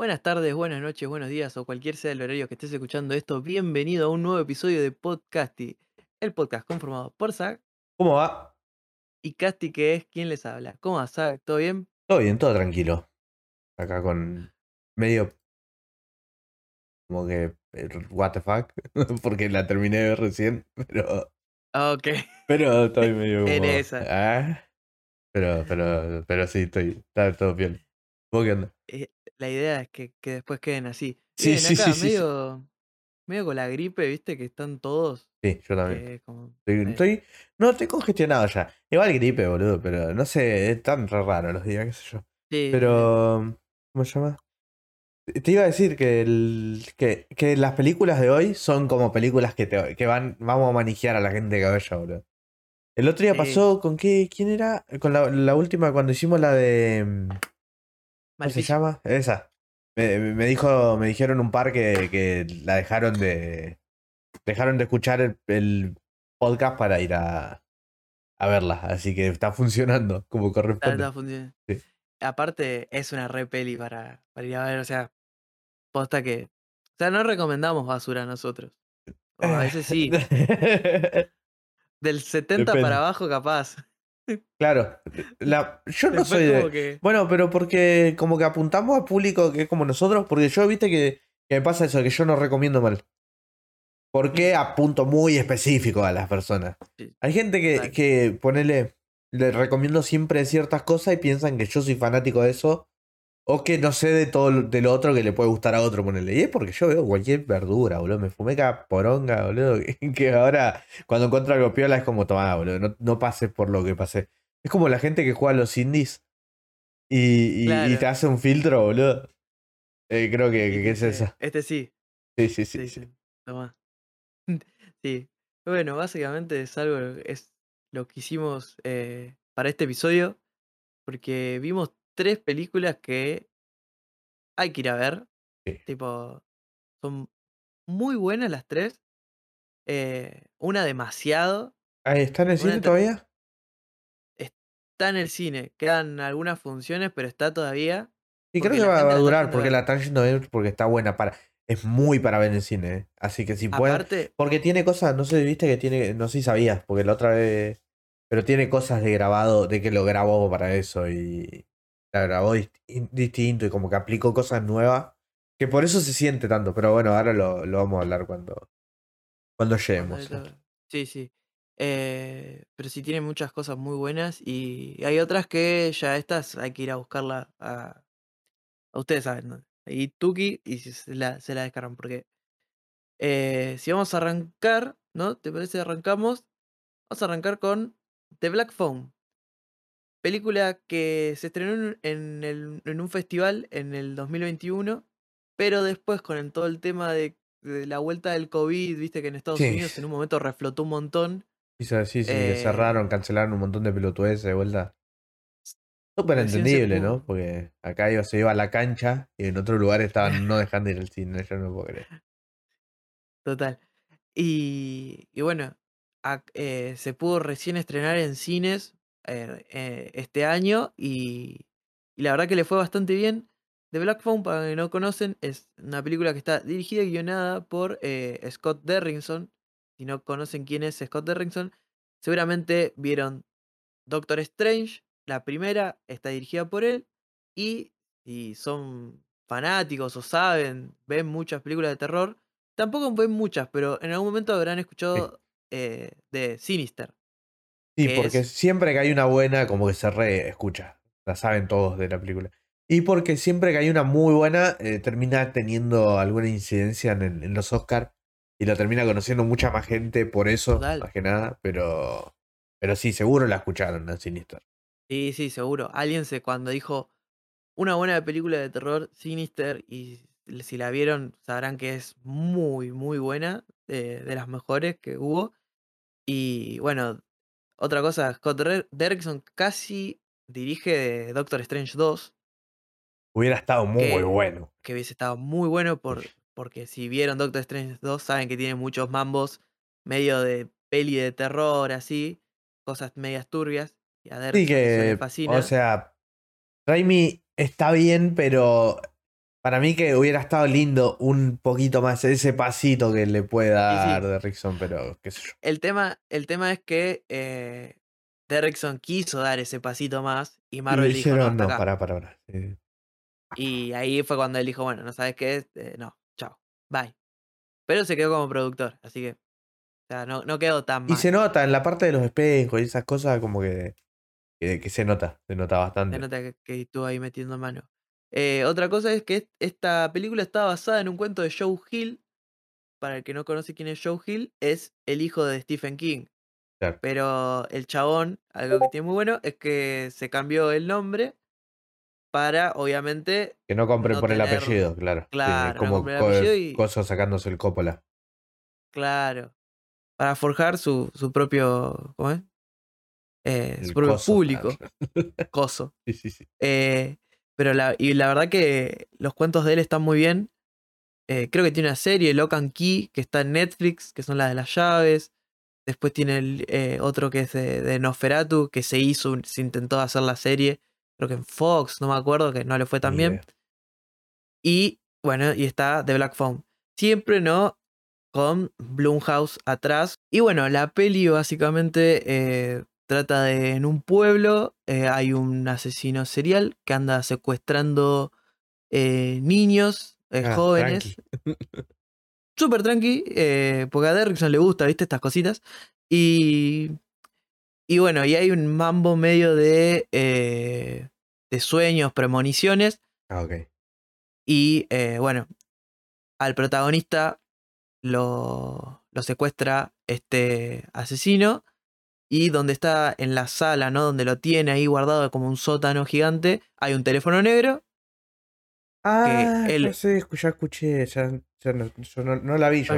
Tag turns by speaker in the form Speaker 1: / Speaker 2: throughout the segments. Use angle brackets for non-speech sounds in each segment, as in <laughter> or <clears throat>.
Speaker 1: Buenas tardes, buenas noches, buenos días o cualquier sea el horario que estés escuchando esto. Bienvenido a un nuevo episodio de Podcasty, el podcast conformado por Zach
Speaker 2: ¿Cómo va?
Speaker 1: y Casti, que es quien les habla. ¿Cómo va, Zach? ¿Todo bien?
Speaker 2: Todo bien, todo tranquilo. Acá con medio como que eh, what the fuck, <laughs> porque la terminé de ver recién, <laughs> pero
Speaker 1: Ah, Ok. <laughs>
Speaker 2: pero estoy medio
Speaker 1: En
Speaker 2: como,
Speaker 1: esa.
Speaker 2: ah, pero pero pero sí estoy está todo bien. ¿Vos qué onda?
Speaker 1: Eh, la idea es que, que después queden así.
Speaker 2: Sí,
Speaker 1: Bien,
Speaker 2: sí,
Speaker 1: acá
Speaker 2: sí, sí, sí.
Speaker 1: medio, medio con la gripe, viste, que están todos.
Speaker 2: Sí, yo también.
Speaker 1: que como,
Speaker 2: Estoy,
Speaker 1: eh,
Speaker 2: estoy- no, estoy congestionado ya. Igual gripe, boludo, pero no sé, es tan re raro los días, qué sé yo.
Speaker 1: sí.
Speaker 2: Pero ¿cómo se llama? Te iba a decir que, el, que, que las películas de hoy son como películas que, te, que van, vamos a manejar a la gente de cabeza, boludo. El otro día
Speaker 1: Sí.
Speaker 2: pasó con qué, ¿quién era? Con la, la última, cuando hicimos la de. mm, ¿Cómo se
Speaker 1: Maleficio.
Speaker 2: llama? Esa. Me, me dijo, me dijeron un par que, que la dejaron de. Dejaron de escuchar el, el podcast para ir a, a verla. Así que está funcionando como
Speaker 1: Está-
Speaker 2: corresponde.
Speaker 1: está funcionando.
Speaker 2: Sí.
Speaker 1: Aparte, es una re peli para, para ir a ver, o sea, posta que. O sea, no recomendamos basura nosotros. O a veces sí. <laughs> Del 70
Speaker 2: Depende.
Speaker 1: para abajo, capaz.
Speaker 2: Claro. la- yo no
Speaker 1: Después
Speaker 2: soy de.
Speaker 1: que.
Speaker 2: Bueno, pero porque como que apuntamos a público que es como nosotros, porque yo viste que, que me pasa eso, que yo no recomiendo mal. Porque apunto muy específico a las personas.
Speaker 1: Sí.
Speaker 2: Hay gente que, que ponele, le recomiendo siempre ciertas cosas y piensan que yo soy fanático de eso. O que no sé de todo lo- de lo otro que le puede gustar a otro, ponele. Y es porque yo veo cualquier verdura, boludo. Me fumé cada poronga, boludo. <laughs> Que, ahora, cuando encuentro algo piola, es como, tomá, boludo. No, no pases por lo que pasé. Es como la gente que juega a los indies y, y- te hace un filtro, boludo. Eh, creo que, que- que es
Speaker 1: dice,
Speaker 2: eso.
Speaker 1: Este sí.
Speaker 2: Sí, sí, sí.
Speaker 1: Sí,
Speaker 2: sí.
Speaker 1: sí. Tomá. <laughs> Sí. Bueno, básicamente es algo, es lo que hicimos eh, para este episodio. Porque vimos tres películas que hay que ir a ver.
Speaker 2: Sí.
Speaker 1: Tipo, son muy buenas las tres. eh, una demasiado.
Speaker 2: Ahí, ¿Está en el cine todavía?
Speaker 1: Está en el cine. Quedan algunas funciones, pero está todavía. Porque
Speaker 2: creo que va, a durar porque la están yendo porque está buena para. Es muy para ver en el cine, ¿eh? Así que si pueden.
Speaker 1: Aparte,
Speaker 2: Porque tiene cosas, no sé, viste que tiene, no sé si sabías, porque la otra vez. Pero tiene cosas de grabado, de que lo grabó para eso y la grabó disti- distinto y como que aplicó cosas nuevas. Que por eso se siente tanto, pero bueno, ahora lo, lo vamos a hablar cuando, cuando lleguemos.
Speaker 1: cuando lo- Sí, sí. Eh, pero sí tiene muchas cosas muy buenas y hay otras que ya estas hay que ir a buscarla a, a ustedes saben, ¿no? Ahí Tuki y si se la, se la descargan porque eh, si vamos a arrancar, ¿no? ¿Te parece arrancamos? Vamos a arrancar con The Black Phone. Película que se estrenó en, el- en un festival en el 2021, pero después con el- todo el tema de, de la vuelta del COVID, viste que en Estados
Speaker 2: Sí.
Speaker 1: Unidos en un momento reflotó un montón.
Speaker 2: Sí, sí,
Speaker 1: Eh,
Speaker 2: cerraron, cancelaron un montón de pelotudeces de vuelta. Súper entendible, ¿no? Porque acá iba, se iba a la cancha y en otro lugar estaban no dejando ir al cine, yo no puedo creer. <laughs>
Speaker 1: Total. Y, y bueno, eh, se pudo recién estrenar en cines eh, eh, este año y, y la verdad que le fue bastante bien. The Black Phone, para los que no conocen, es una película que está dirigida y guionada por eh, Scott Derrickson. Si no conocen quién es Scott Derrickson, seguramente vieron Doctor Strange, la primera está dirigida por él. Y si son fanáticos o saben, ven muchas películas de terror, tampoco ven muchas, pero en algún momento habrán escuchado eh, de Sinister.
Speaker 2: Sí,
Speaker 1: que
Speaker 2: porque
Speaker 1: es-
Speaker 2: siempre que hay una buena, como que se re escucha. La saben todos de la película. Y porque siempre que hay una muy buena, eh, termina teniendo alguna incidencia en, el- en los Oscars. Y lo termina conociendo mucha más gente por eso,
Speaker 1: Total.
Speaker 2: más que nada. Pero, pero sí, seguro la escucharon en Sinister.
Speaker 1: Sí, sí, seguro. Alguien se cuando dijo una buena película de terror, Sinister, y si la vieron sabrán que es muy, muy buena, eh, de las mejores que hubo. Y bueno, otra cosa, Scott Der- Derrickson casi dirige Doctor Strange 2,
Speaker 2: Hubiera estado muy
Speaker 1: Que-
Speaker 2: bueno.
Speaker 1: que hubiese estado muy bueno por, porque si vieron Doctor Strange 2 saben que tiene muchos mambos medio de peli de terror, así, cosas medias turbias. Y a
Speaker 2: Sí
Speaker 1: Derrickson eso le
Speaker 2: que,
Speaker 1: fascina.
Speaker 2: o sea, Raimi está bien, pero Para mí que hubiera estado lindo un poquito más ese pasito que le puede dar de Rickson, pero qué sé yo.
Speaker 1: El tema, el tema es que eh, Derrickson quiso dar ese pasito más y Marvel dijo, no, no,
Speaker 2: para, para,
Speaker 1: Y ahí fue cuando él dijo, bueno, no sabes qué, eh, no, chao, bye. Pero se quedó como productor, así que, o sea, no, no quedó tan mal.
Speaker 2: Y se nota en la parte de los espejos y esas cosas como que, que, se nota, se nota bastante.
Speaker 1: Se nota que estuvo ahí metiendo mano. Eh, otra cosa es que esta película está basada en un cuento de Joe Hill. Para el que no conoce quién es Joe Hill, es el hijo de Stephen King. Pero el chabón, algo que tiene muy bueno, es que se cambió el nombre para, obviamente.
Speaker 2: Que no compre por el apellido, claro.
Speaker 1: Claro,
Speaker 2: como no sacándose el Coppola.
Speaker 1: Claro. Para forjar su, su propio. ¿Cómo es? Eh, su propio público. <laughs> Coso.
Speaker 2: Sí, sí, sí.
Speaker 1: Eh, pero la, y la verdad que los cuentos de él están muy bien. Eh, creo que tiene una serie, Lock and Key, que está en Netflix, que son las de las llaves. Después tiene el, eh, otro que es de, de, Nosferatu, que se hizo, se intentó hacer la serie. Creo que en Fox, no me acuerdo, que no le fue tan bien. Y bueno, y está The Black Phone. Siempre no con Blumhouse atrás. Y bueno, la peli básicamente eh, Trata de en un pueblo eh, hay un asesino serial que anda secuestrando eh, niños, eh, ah, jóvenes. Súper tranqui, porque a Derrickson le gusta, ¿viste? Estas cositas. Y, y bueno, y hay un mambo medio de, de sueños, premoniciones.
Speaker 2: Ah, ok.
Speaker 1: Y bueno, al protagonista lo, lo secuestra este asesino y donde está en la sala, ¿no? Donde lo tiene ahí guardado como un sótano gigante, hay un teléfono negro.
Speaker 2: Ah, él... no sé, ya escuché, ya, no, la vi yo.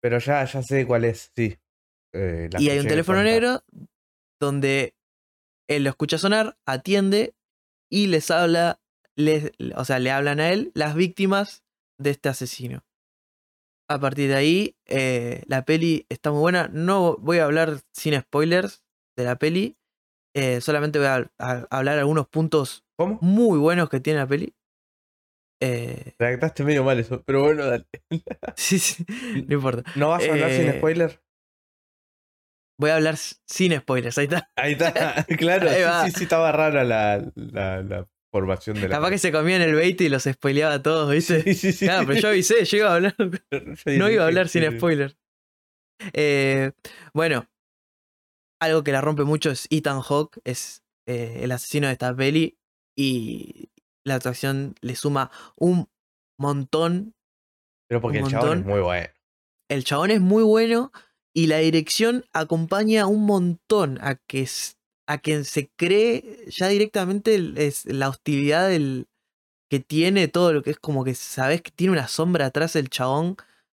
Speaker 2: Pero ya, ya sé cuál es, sí.
Speaker 1: Eh, y hay un teléfono negro donde él lo escucha sonar, atiende y les habla, les, o sea, le hablan a él las víctimas de este asesino. A partir de ahí, eh, la peli está muy buena. No voy a hablar sin spoilers de la peli. Eh, solamente voy a, hablar algunos puntos muy buenos que tiene la peli.
Speaker 2: Eh, Redactaste medio mal eso, pero bueno, dale. <laughs>
Speaker 1: sí, sí, no importa.
Speaker 2: ¿No vas a hablar sin eh, spoiler?
Speaker 1: Voy a hablar sin spoilers, ahí está.
Speaker 2: Ahí está, <laughs> claro. sí, sí, estaba rara la, la formación de la.
Speaker 1: Capaz que se comían el bait y los spoileaba a todos, ¿viste?
Speaker 2: Sí, sí, sí.
Speaker 1: Claro, pero yo avisé, yo iba a hablar. <laughs> no iba a hablar sin spoiler. Eh, bueno, algo que la rompe mucho es Ethan Hawke, es eh, el asesino de esta peli. Y la actuación le suma un montón.
Speaker 2: Pero porque el chabón es muy bueno.
Speaker 1: El chabón es muy bueno y la dirección acompaña un montón a que a quien se cree ya directamente es la hostilidad del, que tiene todo lo que es como que sabes que tiene una sombra atrás el chabón.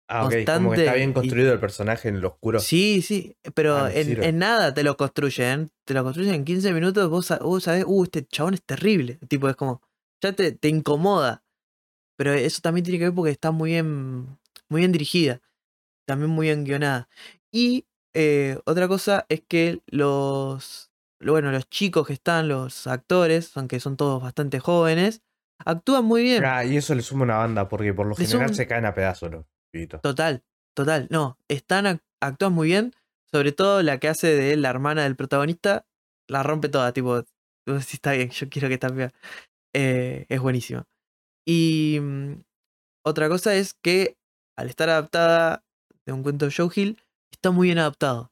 Speaker 2: Ah, Como que está bien construido el personaje en lo oscuro.
Speaker 1: Sí, sí, pero ah, en, nada te lo construyen. Te lo construyen en 15 minutos. Vos, sabés, uh, este chabón es terrible. Tipo, es como, ya te, te incomoda. Pero eso también tiene que ver porque está muy bien, muy bien dirigida. También muy bien guionada. Y eh, otra cosa es que los, bueno, los chicos que están, los actores, aunque son todos bastante jóvenes, actúan muy bien.
Speaker 2: Ah, y eso le suma una banda, porque por lo general se caen a pedazos los
Speaker 1: Total, total. No, están, actúan muy bien. Sobre todo la que hace de la hermana del protagonista, la rompe toda, tipo, si está bien, yo quiero que esté bien. Eh, es buenísimo. Y mm, otra cosa es que al estar adaptada de un cuento de Joe Hill, está muy bien adaptado.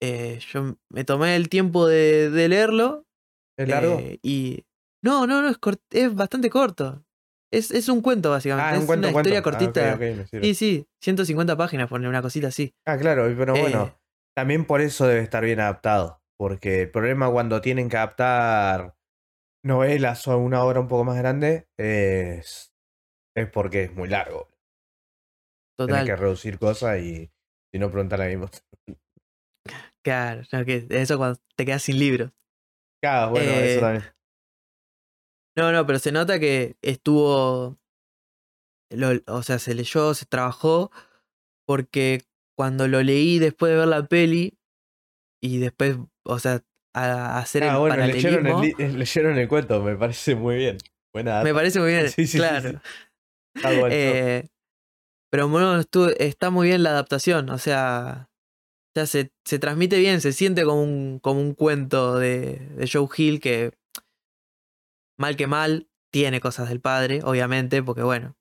Speaker 1: Eh, yo me tomé el tiempo de, leerlo.
Speaker 2: ¿Es largo?
Speaker 1: Eh, y. No, no, no, es, es bastante corto. Es, es, un cuento, básicamente. Ah, es una historia ah, cortita. sí, sí, 150 páginas, poner una cosita así.
Speaker 2: Ah, claro, pero bueno, eh, también por eso debe estar bien adaptado. Porque el problema cuando tienen que adaptar novelas o una obra un poco más grande es, es porque es muy largo. Total. Tienes que reducir cosas y si no, preguntar a mismo.
Speaker 1: Claro, que eso cuando te quedas sin libros.
Speaker 2: Claro, bueno, eso eh, también.
Speaker 1: No, no, pero se nota que estuvo. o sea, se leyó, se trabajó, porque cuando lo leí después de ver la peli, y después, o sea, a, hacer
Speaker 2: ah, el bueno, leyeron el, leyeron el cuento, me parece muy bien. Buena.
Speaker 1: Me parece muy bien. <laughs>
Speaker 2: Sí, sí, sí,
Speaker 1: claro.
Speaker 2: sí. Bueno. <laughs>
Speaker 1: Eh, pero bueno, estu- está muy bien la adaptación. O sea, ya se, se transmite bien, se siente como un, como un cuento de, de Joe Hill que, mal que mal, tiene cosas del padre, obviamente, porque bueno,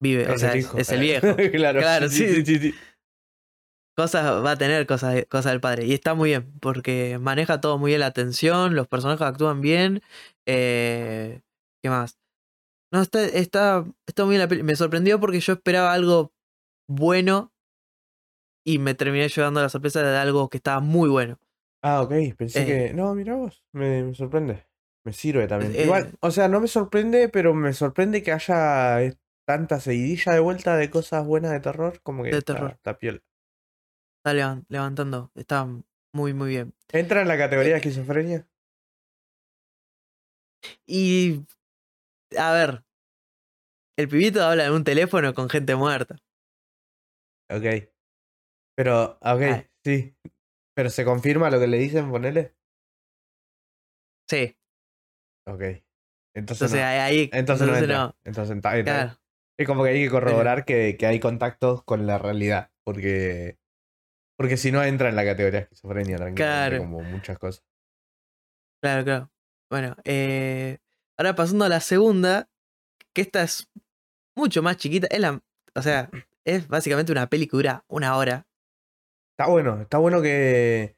Speaker 1: vive, o
Speaker 2: Es
Speaker 1: sea,
Speaker 2: el
Speaker 1: es,
Speaker 2: hijo.
Speaker 1: es el viejo. <laughs>
Speaker 2: claro,
Speaker 1: Claro,
Speaker 2: sí,
Speaker 1: sí.
Speaker 2: sí,
Speaker 1: cosas va a tener cosas, cosas del padre. Y está muy bien, porque maneja todo muy bien la atención, los personajes actúan bien. Eh, ¿Qué más? No, está, está, está muy bien la peli. Me sorprendió porque yo esperaba algo bueno y me terminé llevando la sorpresa de algo que estaba muy bueno.
Speaker 2: Ah, ok. Pensé
Speaker 1: Eh.
Speaker 2: que. No, mira vos. Me, me sorprende. Me sirve también.
Speaker 1: Eh,
Speaker 2: Igual, o sea, no me sorprende, pero me sorprende que haya eh, tanta seguidilla de vuelta de cosas buenas de terror. Como que
Speaker 1: De
Speaker 2: está,
Speaker 1: terror.
Speaker 2: está piola.
Speaker 1: Está levan- levantando, está muy, muy bien.
Speaker 2: ¿Entra en la categoría de
Speaker 1: Eh,
Speaker 2: esquizofrenia?
Speaker 1: Y, a ver, el pibito habla en un teléfono con gente muerta.
Speaker 2: Ok. Pero, ok,
Speaker 1: Ah.
Speaker 2: sí. Pero se confirma lo que le dicen, ponele.
Speaker 1: Sí,
Speaker 2: Ok. Entonces,
Speaker 1: entonces
Speaker 2: no.
Speaker 1: ahí, ahí-
Speaker 2: Entonces, no
Speaker 1: no.
Speaker 2: Entonces,
Speaker 1: Claro.
Speaker 2: Es como que hay que corroborar que, que hay contactos con la realidad. Porque. Porque si no entra en la categoría esquizofrenia, tranquilamente,
Speaker 1: Claro.
Speaker 2: como muchas cosas.
Speaker 1: Claro, claro. Bueno, eh, ahora pasando a la segunda, que esta es mucho más chiquita. Es la, o sea, es básicamente una peli que dura una hora.
Speaker 2: Está bueno, está bueno que.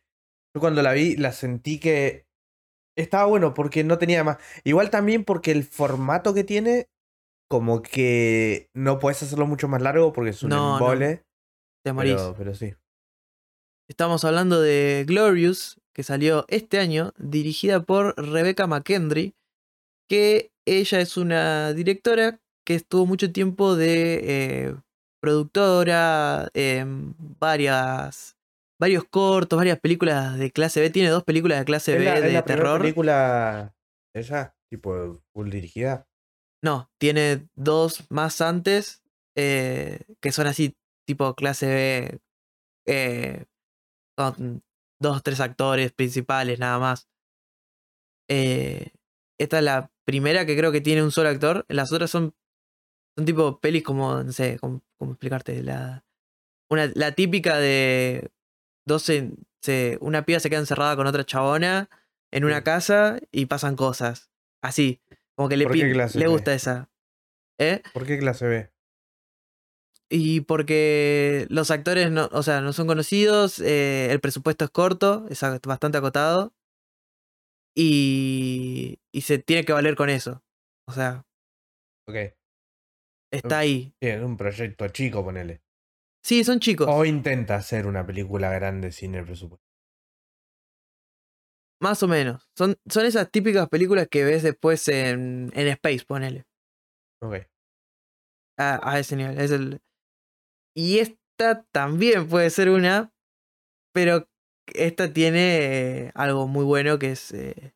Speaker 2: Yo cuando la vi, la sentí que. Estaba bueno porque no tenía más. Igual también porque el formato que tiene, como que no puedes hacerlo mucho más largo porque es un
Speaker 1: No, no,
Speaker 2: embole.
Speaker 1: Te morís.
Speaker 2: pero, pero sí.
Speaker 1: Estamos hablando de Glorious, que salió este año, dirigida por Rebecca McKendry, que ella es una directora que estuvo mucho tiempo de eh, productora en varias, varios cortos, varias películas de clase B. Tiene dos películas de clase
Speaker 2: ¿Es
Speaker 1: B
Speaker 2: la, es
Speaker 1: de
Speaker 2: la
Speaker 1: terror.
Speaker 2: película ella? Tipo, full dirigida.
Speaker 1: No, tiene dos más antes eh, que son así, tipo clase B, eh, con dos, tres actores principales nada más. Eh, esta es la primera que creo que tiene un solo actor. Las otras son, son tipo pelis como, no sé, cómo, cómo explicarte. La, una, la típica de 12, se, una piba se queda encerrada con otra chabona en una casa y pasan cosas. Así, como que le,
Speaker 2: ¿Por qué
Speaker 1: pin-
Speaker 2: clase
Speaker 1: le
Speaker 2: B?
Speaker 1: gusta esa. ¿Eh?
Speaker 2: ¿Por qué clase B?
Speaker 1: Y porque los actores no, o sea, no son conocidos, eh, el presupuesto es corto, es bastante acotado. Y, y se tiene que valer con eso. O sea,
Speaker 2: Ok.
Speaker 1: Está ahí.
Speaker 2: Bien, un proyecto chico, ponele.
Speaker 1: Sí, son chicos.
Speaker 2: O intenta hacer una película grande sin el presupuesto.
Speaker 1: Más o menos. Son, son esas típicas películas que ves después en, en Space, ponele.
Speaker 2: Ok.
Speaker 1: A, a ese nivel. Es el... Y esta también puede ser una, pero esta tiene eh, algo muy bueno que es eh,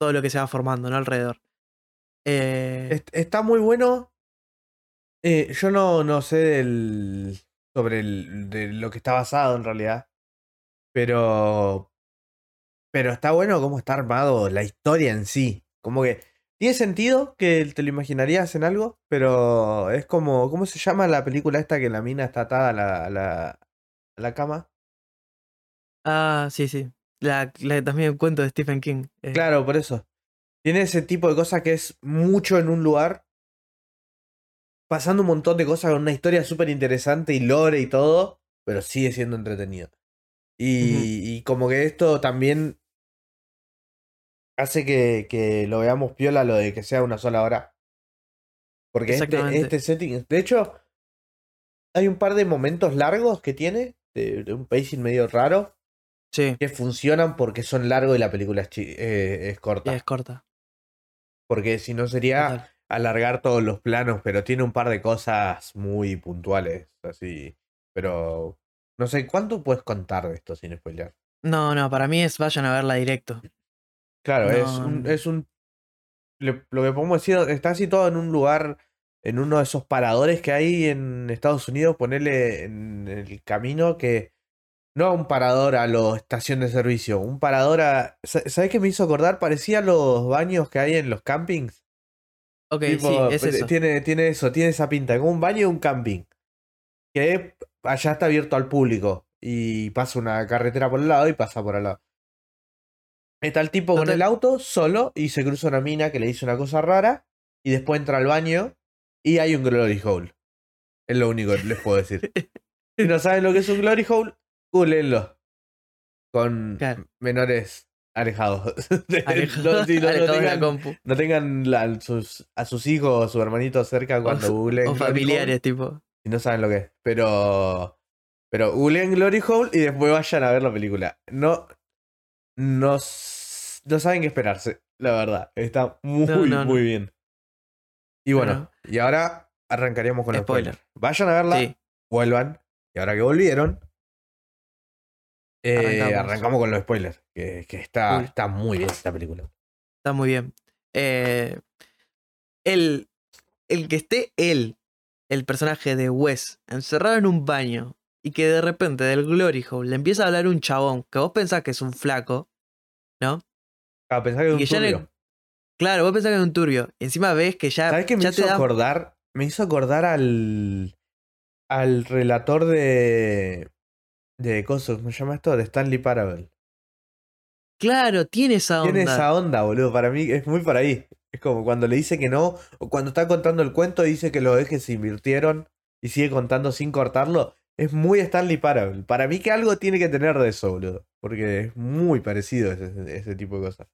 Speaker 1: todo lo que se va formando ¿no? alrededor. Eh,
Speaker 2: Est- Está muy bueno. Eh, yo no, no sé del, sobre el, de lo que está basado en realidad. Pero. Pero está bueno cómo está armado la historia en sí. Como que. Tiene sentido que te lo imaginarías en algo, pero es como. ¿Cómo se llama la película esta que la mina está atada a la, a la, a la cama?
Speaker 1: Ah, sí, sí. La, la- también cuento de Stephen King. eh,
Speaker 2: Claro, por eso. Tiene ese tipo de cosas que es mucho en un lugar. Pasando un montón de cosas con una historia súper interesante y lore y todo. Pero sigue siendo entretenido. Y, y como que esto también hace que, que lo veamos piola lo de que sea una sola hora. Porque este, este setting. De hecho, hay un par de momentos largos que tiene. De, de un pacing medio raro.
Speaker 1: Sí,
Speaker 2: Que funcionan porque son largos y la película es, eh, es corta.
Speaker 1: y es corta.
Speaker 2: Porque si no sería. Alargar todos los planos, pero tiene un par de cosas muy puntuales, así. Pero no sé, ¿cuánto puedes contar de esto sin spoilear?
Speaker 1: No, no, para mí es vayan a verla directo.
Speaker 2: Claro, es un, es un le- lo que podemos decir, está situado en un lugar, en uno de esos paradores que hay en Estados Unidos, ponerle en el camino que No a un parador a la estación de servicio. Un parador a. sa- ¿Sabes qué me hizo acordar? Parecía los baños que hay en los campings.
Speaker 1: Ok,
Speaker 2: Tipo,
Speaker 1: sí, es eso.
Speaker 2: Tiene, tiene eso, tiene esa pinta. Como un baño de un camping. Que allá está abierto al público. Y pasa una carretera por el lado y pasa por al lado. Está el tipo con el auto solo y se cruza una mina que le dice una cosa rara. Y después entra al baño y hay un glory hole. Es lo único que les puedo decir. <laughs> si no saben lo que es un glory hole, googleenlo. Con
Speaker 1: Claro.
Speaker 2: menores alejados. <laughs>
Speaker 1: Alejado,
Speaker 2: no, sí, tengan-
Speaker 1: compu.
Speaker 2: no tengan la- sus, a sus hijos o sus hermanitos cerca cuando googleen
Speaker 1: o familiares, tipo.
Speaker 2: y no saben lo que es. Pero. Pero googleen Glory Hole y después vayan a ver la película. No. No, no saben qué esperarse, la verdad. Está muy, muy bien. Y bueno, y ahora arrancaríamos con los
Speaker 1: Spoiler.
Speaker 2: spoilers. Vayan a verla,
Speaker 1: Sí,
Speaker 2: vuelvan. Y ahora que volvieron, eh,
Speaker 1: Arrancamos.
Speaker 2: arrancamos con los spoilers. Que, que está, está muy bien esta película.
Speaker 1: está muy bien. Eh, el, el que esté él, el personaje de Wes, encerrado en un baño y que de repente del Glory Hole le empieza a hablar un chabón que vos pensás que es un flaco, ¿no?
Speaker 2: Ah, pensá que es un
Speaker 1: que
Speaker 2: turbio.
Speaker 1: Claro, vos pensás que es un turbio. Y encima ves que ya,
Speaker 2: ¿Sabes qué me
Speaker 1: ya
Speaker 2: hizo
Speaker 1: te da.
Speaker 2: acordar? Me hizo acordar al. al relator de. De cosas, ¿cómo se llama esto? De Stanley Parable.
Speaker 1: Claro, tiene esa onda.
Speaker 2: Tiene esa onda, boludo. Para mí es muy por ahí. Es como cuando le dice que no, o cuando está contando el cuento dice que los ejes se invirtieron y sigue contando sin cortarlo. Es muy Stanley Parable. Para mí que algo tiene que tener de eso, boludo. Porque es muy parecido ese, ese tipo de cosas.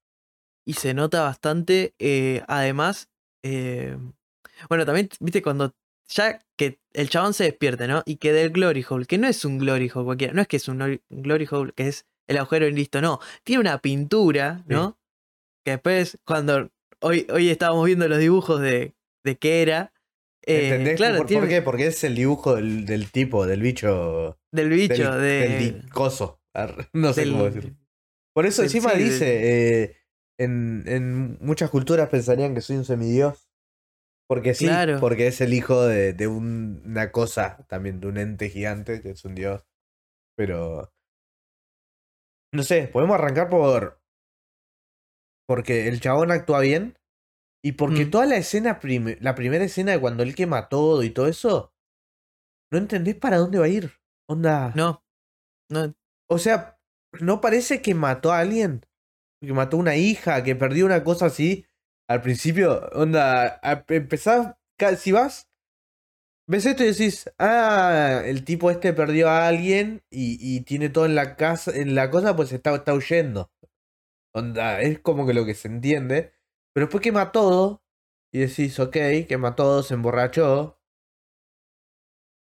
Speaker 1: y se nota bastante. eh, además, eh, bueno, también, viste, cuando ya que el chabón se despierte, ¿no? Y que del Glory Hole, que no es un Glory Hole cualquiera, no es que es un Glory- Hole, que es el agujero y listo, no. Tiene una pintura, ¿no? Que después, cuando hoy, hoy estábamos viendo los dibujos de, de qué era. eh,
Speaker 2: ¿Entendés?
Speaker 1: claro,
Speaker 2: ¿Por,
Speaker 1: tiene
Speaker 2: por qué? Porque es el dibujo del, del tipo, del bicho.
Speaker 1: del bicho,
Speaker 2: del,
Speaker 1: de.
Speaker 2: del coso. No sé
Speaker 1: del-
Speaker 2: cómo decirlo. Por eso
Speaker 1: del-
Speaker 2: encima
Speaker 1: sí,
Speaker 2: dice, eh, en, en muchas culturas pensarían que soy un semidios. Porque sí,
Speaker 1: Claro.
Speaker 2: porque es el hijo de, de un- una cosa, también de un ente gigante, que es un dios. Pero... No sé, podemos arrancar por... Porque el chabón actúa bien. Y porque
Speaker 1: Mm.
Speaker 2: toda la escena, la primera escena de cuando él quema todo y todo eso, no entendés para dónde va a ir. Onda.
Speaker 1: No, no,
Speaker 2: O sea, ¿no parece que mató a alguien? Que mató a una hija, que perdió una cosa así. Al principio, onda, a- empezás, si vas, ves esto y decís, ah, el tipo este perdió a alguien y, y tiene todo en la casa, en la cosa, pues está, está huyendo. Onda, es como que lo que se entiende. Pero después quema todo y decís, ok, quema todo, se emborrachó.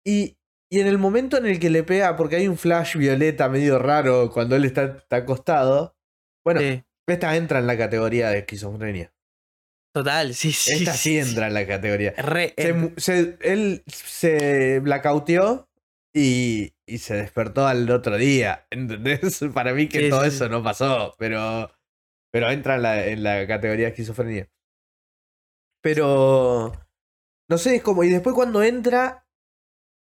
Speaker 2: Y, y en el momento en el que le pega, porque hay un flash violeta medio raro cuando él está, está acostado. Bueno,
Speaker 1: sí,
Speaker 2: esta entra en la categoría de esquizofrenia.
Speaker 1: Total, sí, sí.
Speaker 2: Esta sí
Speaker 1: sí,
Speaker 2: entra en la categoría.
Speaker 1: Re,
Speaker 2: Se mu- se- él se blackoutió y, y se despertó al otro día. ¿Entendés? <laughs> Para mí que
Speaker 1: Sí,
Speaker 2: todo
Speaker 1: sí,
Speaker 2: eso no pasó, pero, pero entra en la, en la categoría de esquizofrenia. Pero no sé, es como. Y después cuando entra,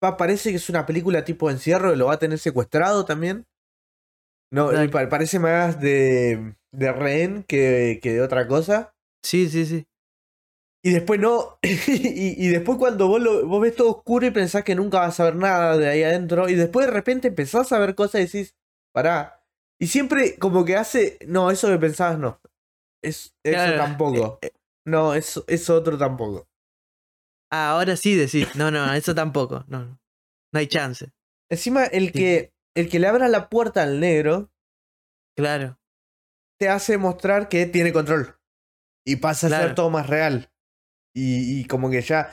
Speaker 2: pa- parece que es una película tipo encierro, lo va a tener secuestrado también. No, parece más de, de rehén que, que de otra cosa.
Speaker 1: Sí, sí, sí.
Speaker 2: Y después no. <laughs> y, y después cuando vos, lo, vos ves todo oscuro y pensás que nunca vas a ver nada de ahí adentro. Y después de repente empezás a ver cosas y decís, pará. Y siempre como que hace. No, eso que pensabas no. Es, eso tampoco.
Speaker 1: eh,
Speaker 2: No, eso, eso otro tampoco.
Speaker 1: Ah, ahora sí decís. No, no, eso tampoco. No, no. No hay chance.
Speaker 2: Encima, el
Speaker 1: Sí.
Speaker 2: que. El que le abra la puerta al negro
Speaker 1: Claro.
Speaker 2: te hace mostrar que tiene control. Y pasa a ser todo más real. Y, y como que ya.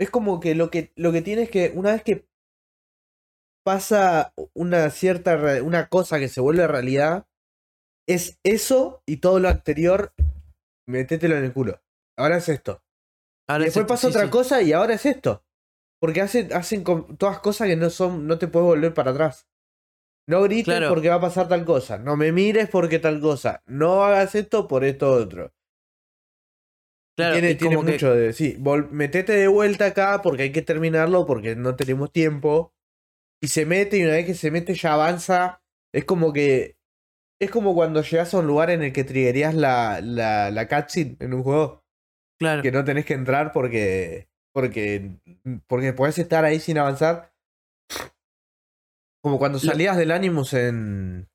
Speaker 2: Es como que lo que lo que tiene es que una vez que pasa una cierta una cosa que se vuelve realidad, es eso y todo lo anterior, metételo en el culo. Ahora es esto.
Speaker 1: Ahora
Speaker 2: Y
Speaker 1: es
Speaker 2: después
Speaker 1: esto,
Speaker 2: pasa
Speaker 1: sí,
Speaker 2: otra
Speaker 1: sí.
Speaker 2: cosa y ahora es esto. Porque hacen, hacen todas cosas que no son, no te puedes volver para atrás. No grites
Speaker 1: Claro.
Speaker 2: porque va a pasar tal cosa. No me mires porque tal cosa. No hagas esto por esto otro.
Speaker 1: Claro,
Speaker 2: tiene tiene
Speaker 1: que-
Speaker 2: mucho de. Sí, vol- metete de vuelta acá porque hay que terminarlo porque no tenemos tiempo. y se mete y una vez que se mete ya avanza. Es como que... Es como cuando llegas a un lugar en el que triggerías la, la, la cutscene en un juego.
Speaker 1: Claro.
Speaker 2: Que no tenés que entrar porque... Porque, porque podés estar ahí sin avanzar. Como cuando salías del Animus en,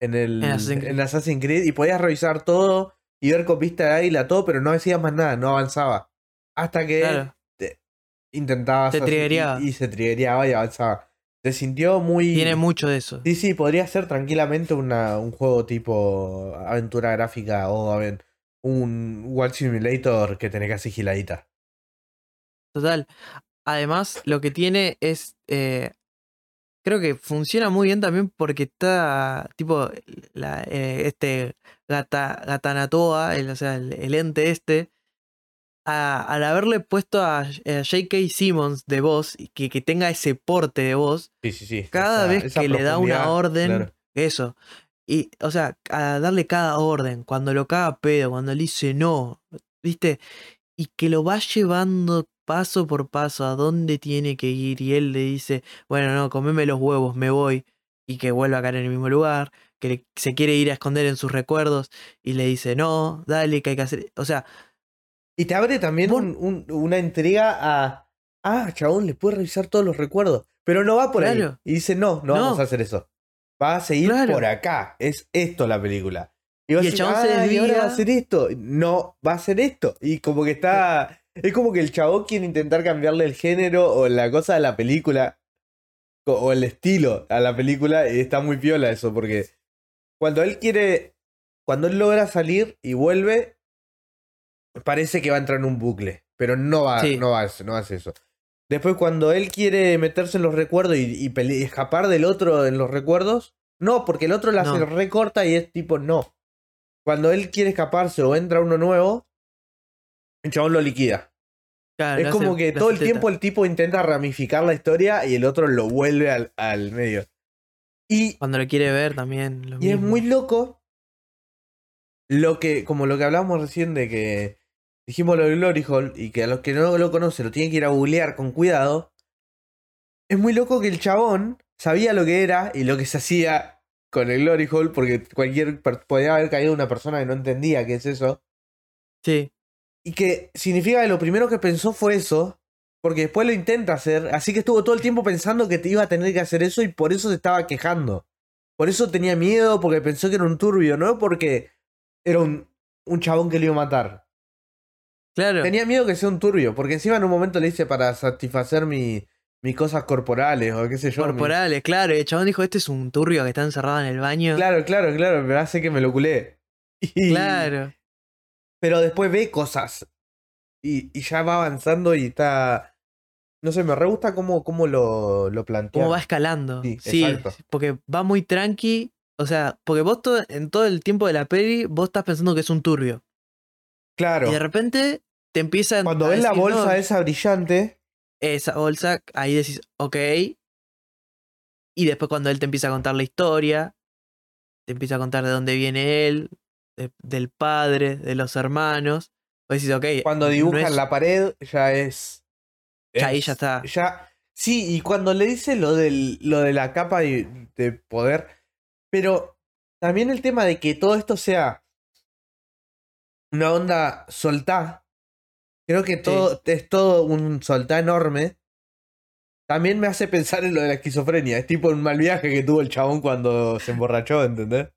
Speaker 2: en, el,
Speaker 1: En Assassin's Creed.
Speaker 2: en Assassin's Creed y podías revisar todo y ver con vista de águila todo, pero no decías más nada, no avanzaba. Hasta que
Speaker 1: Claro.
Speaker 2: intentabas
Speaker 1: Te
Speaker 2: así
Speaker 1: triggereaba.
Speaker 2: y, y se triggereaba y avanzaba. Se sintió muy...
Speaker 1: Tiene mucho de eso.
Speaker 2: Sí, sí, podría ser tranquilamente una, un juego tipo aventura gráfica o a ver, un Walk Simulator que tenés que hacer giladita.
Speaker 1: Total. Además, lo que tiene es. eh, creo que funciona muy bien también porque está. Tipo, la, eh, este gata, Gatanatoa, el, o sea, el, el ente este. a- al haberle puesto a, eh, J.K. Simmons de voz, que, que tenga ese porte de voz,
Speaker 2: Sí, sí, sí.
Speaker 1: cada
Speaker 2: esa-
Speaker 1: vez
Speaker 2: esa
Speaker 1: que le da una orden,
Speaker 2: claro.
Speaker 1: eso. Y, o sea, a darle cada orden, cuando lo caga a pedo, cuando le dice no, ¿viste? Y que lo va llevando paso por paso a dónde tiene que ir. Y él le dice, bueno, no, comeme los huevos, me voy. Y que vuelva a caer en el mismo lugar. Que le- se quiere ir a esconder en sus recuerdos. Y le dice, no, dale, que hay que hacer. O sea,
Speaker 2: Y te abre también
Speaker 1: Vos-
Speaker 2: un- un- una entrega a. Ah, chabón, le puedes revisar todos los recuerdos. Pero no va por ahí. Y dice, no, no,
Speaker 1: No.
Speaker 2: vamos a hacer eso. Va a seguir
Speaker 1: Claro.
Speaker 2: por acá. Es esto la película. Y,
Speaker 1: el chabón se
Speaker 2: "Ah, y ahora va a
Speaker 1: desvía".
Speaker 2: hacer esto. No, va a hacer esto. Y como que está. Es como que el chabón quiere intentar cambiarle el género o la cosa de la película. O, el estilo a la película. Y está muy piola eso. Porque cuando él quiere. Cuando él logra salir y vuelve. Parece que va a entrar en un bucle. Pero no va,
Speaker 1: Sí.
Speaker 2: no va, a hacer- no hace eso. Después, cuando él quiere meterse en los recuerdos y, escapar del otro en los recuerdos, no, porque el otro la hace
Speaker 1: No.
Speaker 2: recorta y es tipo no. Cuando él quiere escaparse o entra uno nuevo, el chabón lo liquida.
Speaker 1: claro,
Speaker 2: es como
Speaker 1: hace-
Speaker 2: que todo el
Speaker 1: teta.
Speaker 2: tiempo el tipo intenta ramificar la historia y el otro lo vuelve al, al medio. Y,
Speaker 1: Cuando lo quiere ver también. lo
Speaker 2: y es muy loco lo que, como lo que hablamos recién de que dijimos lo de Glory Hall y que a los que no lo conocen lo tienen que ir a googlear con cuidado. Es muy loco que el chabón sabía lo que era y lo que se hacía con el Glory Hall porque cualquier podía haber caído una persona que no entendía qué es eso.
Speaker 1: Sí,
Speaker 2: Y que significa que lo primero que pensó fue eso, porque después lo intenta hacer, así que estuvo todo el tiempo pensando que te iba a tener que hacer eso y por eso se estaba quejando. Por eso tenía miedo, porque pensó que era un turbio, no porque era un, un chabón que le iba a matar.
Speaker 1: claro.
Speaker 2: Tenía miedo que sea un turbio, porque encima en un momento le dice para satisfacer mi, mis cosas corporales o qué sé yo. mi-
Speaker 1: Corporales, claro. Y el chabón dijo, este es un turbio que está encerrado en el baño.
Speaker 2: Claro, claro, claro, me hace que me lo culé. <laughs> Y-
Speaker 1: Claro.
Speaker 2: pero después ve cosas y, y ya va avanzando y está. No sé, me re gusta cómo, cómo lo, lo plantea.
Speaker 1: Cómo va escalando.
Speaker 2: Sí,
Speaker 1: Sí,
Speaker 2: exacto.
Speaker 1: porque va muy tranqui. O sea, porque vos todo, en todo el tiempo de la peli, vos estás pensando que es un turbio.
Speaker 2: Claro,
Speaker 1: Y de repente te empiezan
Speaker 2: cuando
Speaker 1: a
Speaker 2: ves la bolsa
Speaker 1: "No,
Speaker 2: esa brillante,
Speaker 1: esa bolsa, ahí decís, ok. Y después cuando él te empieza a contar la historia, te empieza a contar de dónde viene él, de- del padre, de los hermanos, vos decís, ok.
Speaker 2: cuando
Speaker 1: no
Speaker 2: dibujan
Speaker 1: es-
Speaker 2: la pared, ya es.
Speaker 1: Ya ahí
Speaker 2: es-
Speaker 1: ya está.
Speaker 2: Ya. Sí, y cuando le dice lo, del, lo de la capa de, de poder. Pero también el tema de que todo esto sea una onda soltá. Creo que todo es todo un soltá enorme. También me hace pensar en lo de la esquizofrenia. Es tipo un mal viaje que tuvo el chabón cuando se emborrachó, ¿entendés?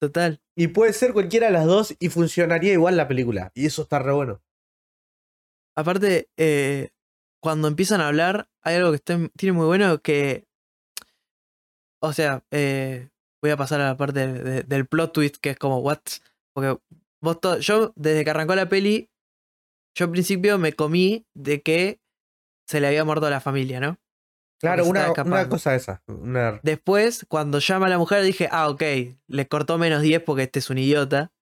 Speaker 1: Total.
Speaker 2: Y puede ser cualquiera de las dos y funcionaría igual la película. Y eso está re bueno.
Speaker 1: Aparte, eh, cuando empiezan a hablar, hay algo que está, tiene muy bueno que. O sea, eh, voy a pasar a la parte de- de- del plot twist, que es como, what? Porque vos yo, desde que arrancó la peli, yo al principio me comí de que se le había muerto a la familia, ¿no?
Speaker 2: Claro, una, cosa esa. Una...
Speaker 1: Después, cuando llama a la mujer, dije, ah, ok, le cortó menos 10 porque este es un idiota.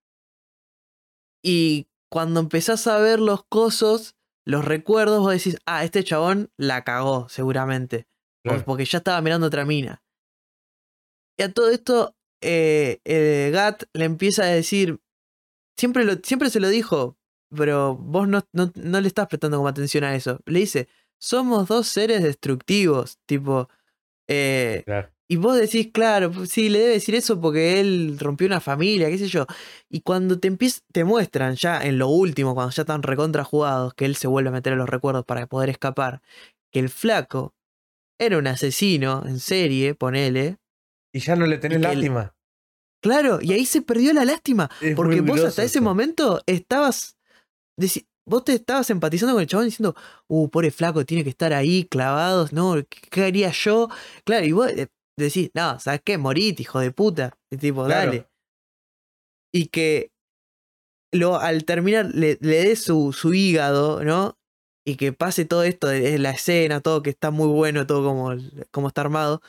Speaker 1: Y cuando empezás a ver los cosos, los recuerdos, vos decís, ah, este chabón la cagó, seguramente. Porque ya estaba mirando otra mina. Y a todo esto, eh, eh, Gat le empieza a decir, siempre, lo, siempre se lo dijo, pero vos no, no, no le estás prestando como atención a eso. Le dice, somos dos seres destructivos, tipo, Eh,
Speaker 2: Claro.
Speaker 1: y vos decís, claro, pues sí, le debe decir eso porque él rompió una familia, qué sé yo. Y cuando te te muestran ya en lo último, cuando ya están recontra jugados, que él se vuelve a meter a los recuerdos para poder escapar, que el flaco era un asesino en serie, ponele.
Speaker 2: Y ya no le tenés lástima.
Speaker 1: Claro, y ahí se perdió la lástima.
Speaker 2: Es
Speaker 1: Porque vos
Speaker 2: groso
Speaker 1: hasta ese momento estabas. Deci- Vos te estabas empatizando con el chabón diciendo, uh, pobre flaco, tiene que estar ahí clavados, no, ¿qué, haría yo? Claro, y vos decís, no, ¿sabes qué? Morite, hijo de puta. Y tipo,
Speaker 2: Claro.
Speaker 1: dale. Y que lo, al terminar le, le dé su, su hígado, ¿no? Y que pase todo esto de, de la escena, todo que está muy bueno, todo como, como está armado.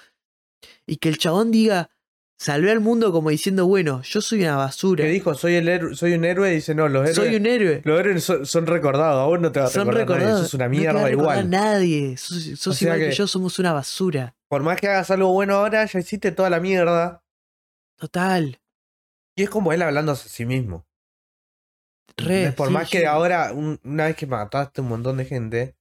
Speaker 1: Y que el chabón diga, salvé al mundo como diciendo, bueno, yo soy una basura.
Speaker 2: Que dijo, soy, el héroe- soy un héroe, y dice, no, los héroes,
Speaker 1: Soy un héroe.
Speaker 2: los héroes son, son recordados, a vos no te vas a
Speaker 1: Son
Speaker 2: recordar nadie,
Speaker 1: recordados.
Speaker 2: sos una
Speaker 1: No te a
Speaker 2: mierda igual.
Speaker 1: nadie. Sos, sos igual que...
Speaker 2: que-
Speaker 1: yo, somos una basura.
Speaker 2: Por más que hagas algo bueno ahora, ya hiciste toda la mierda.
Speaker 1: Total.
Speaker 2: Y es como él hablándose a sí mismo.
Speaker 1: Re,
Speaker 2: por
Speaker 1: sí,
Speaker 2: más que ahora, un- una vez que mataste un montón de gente,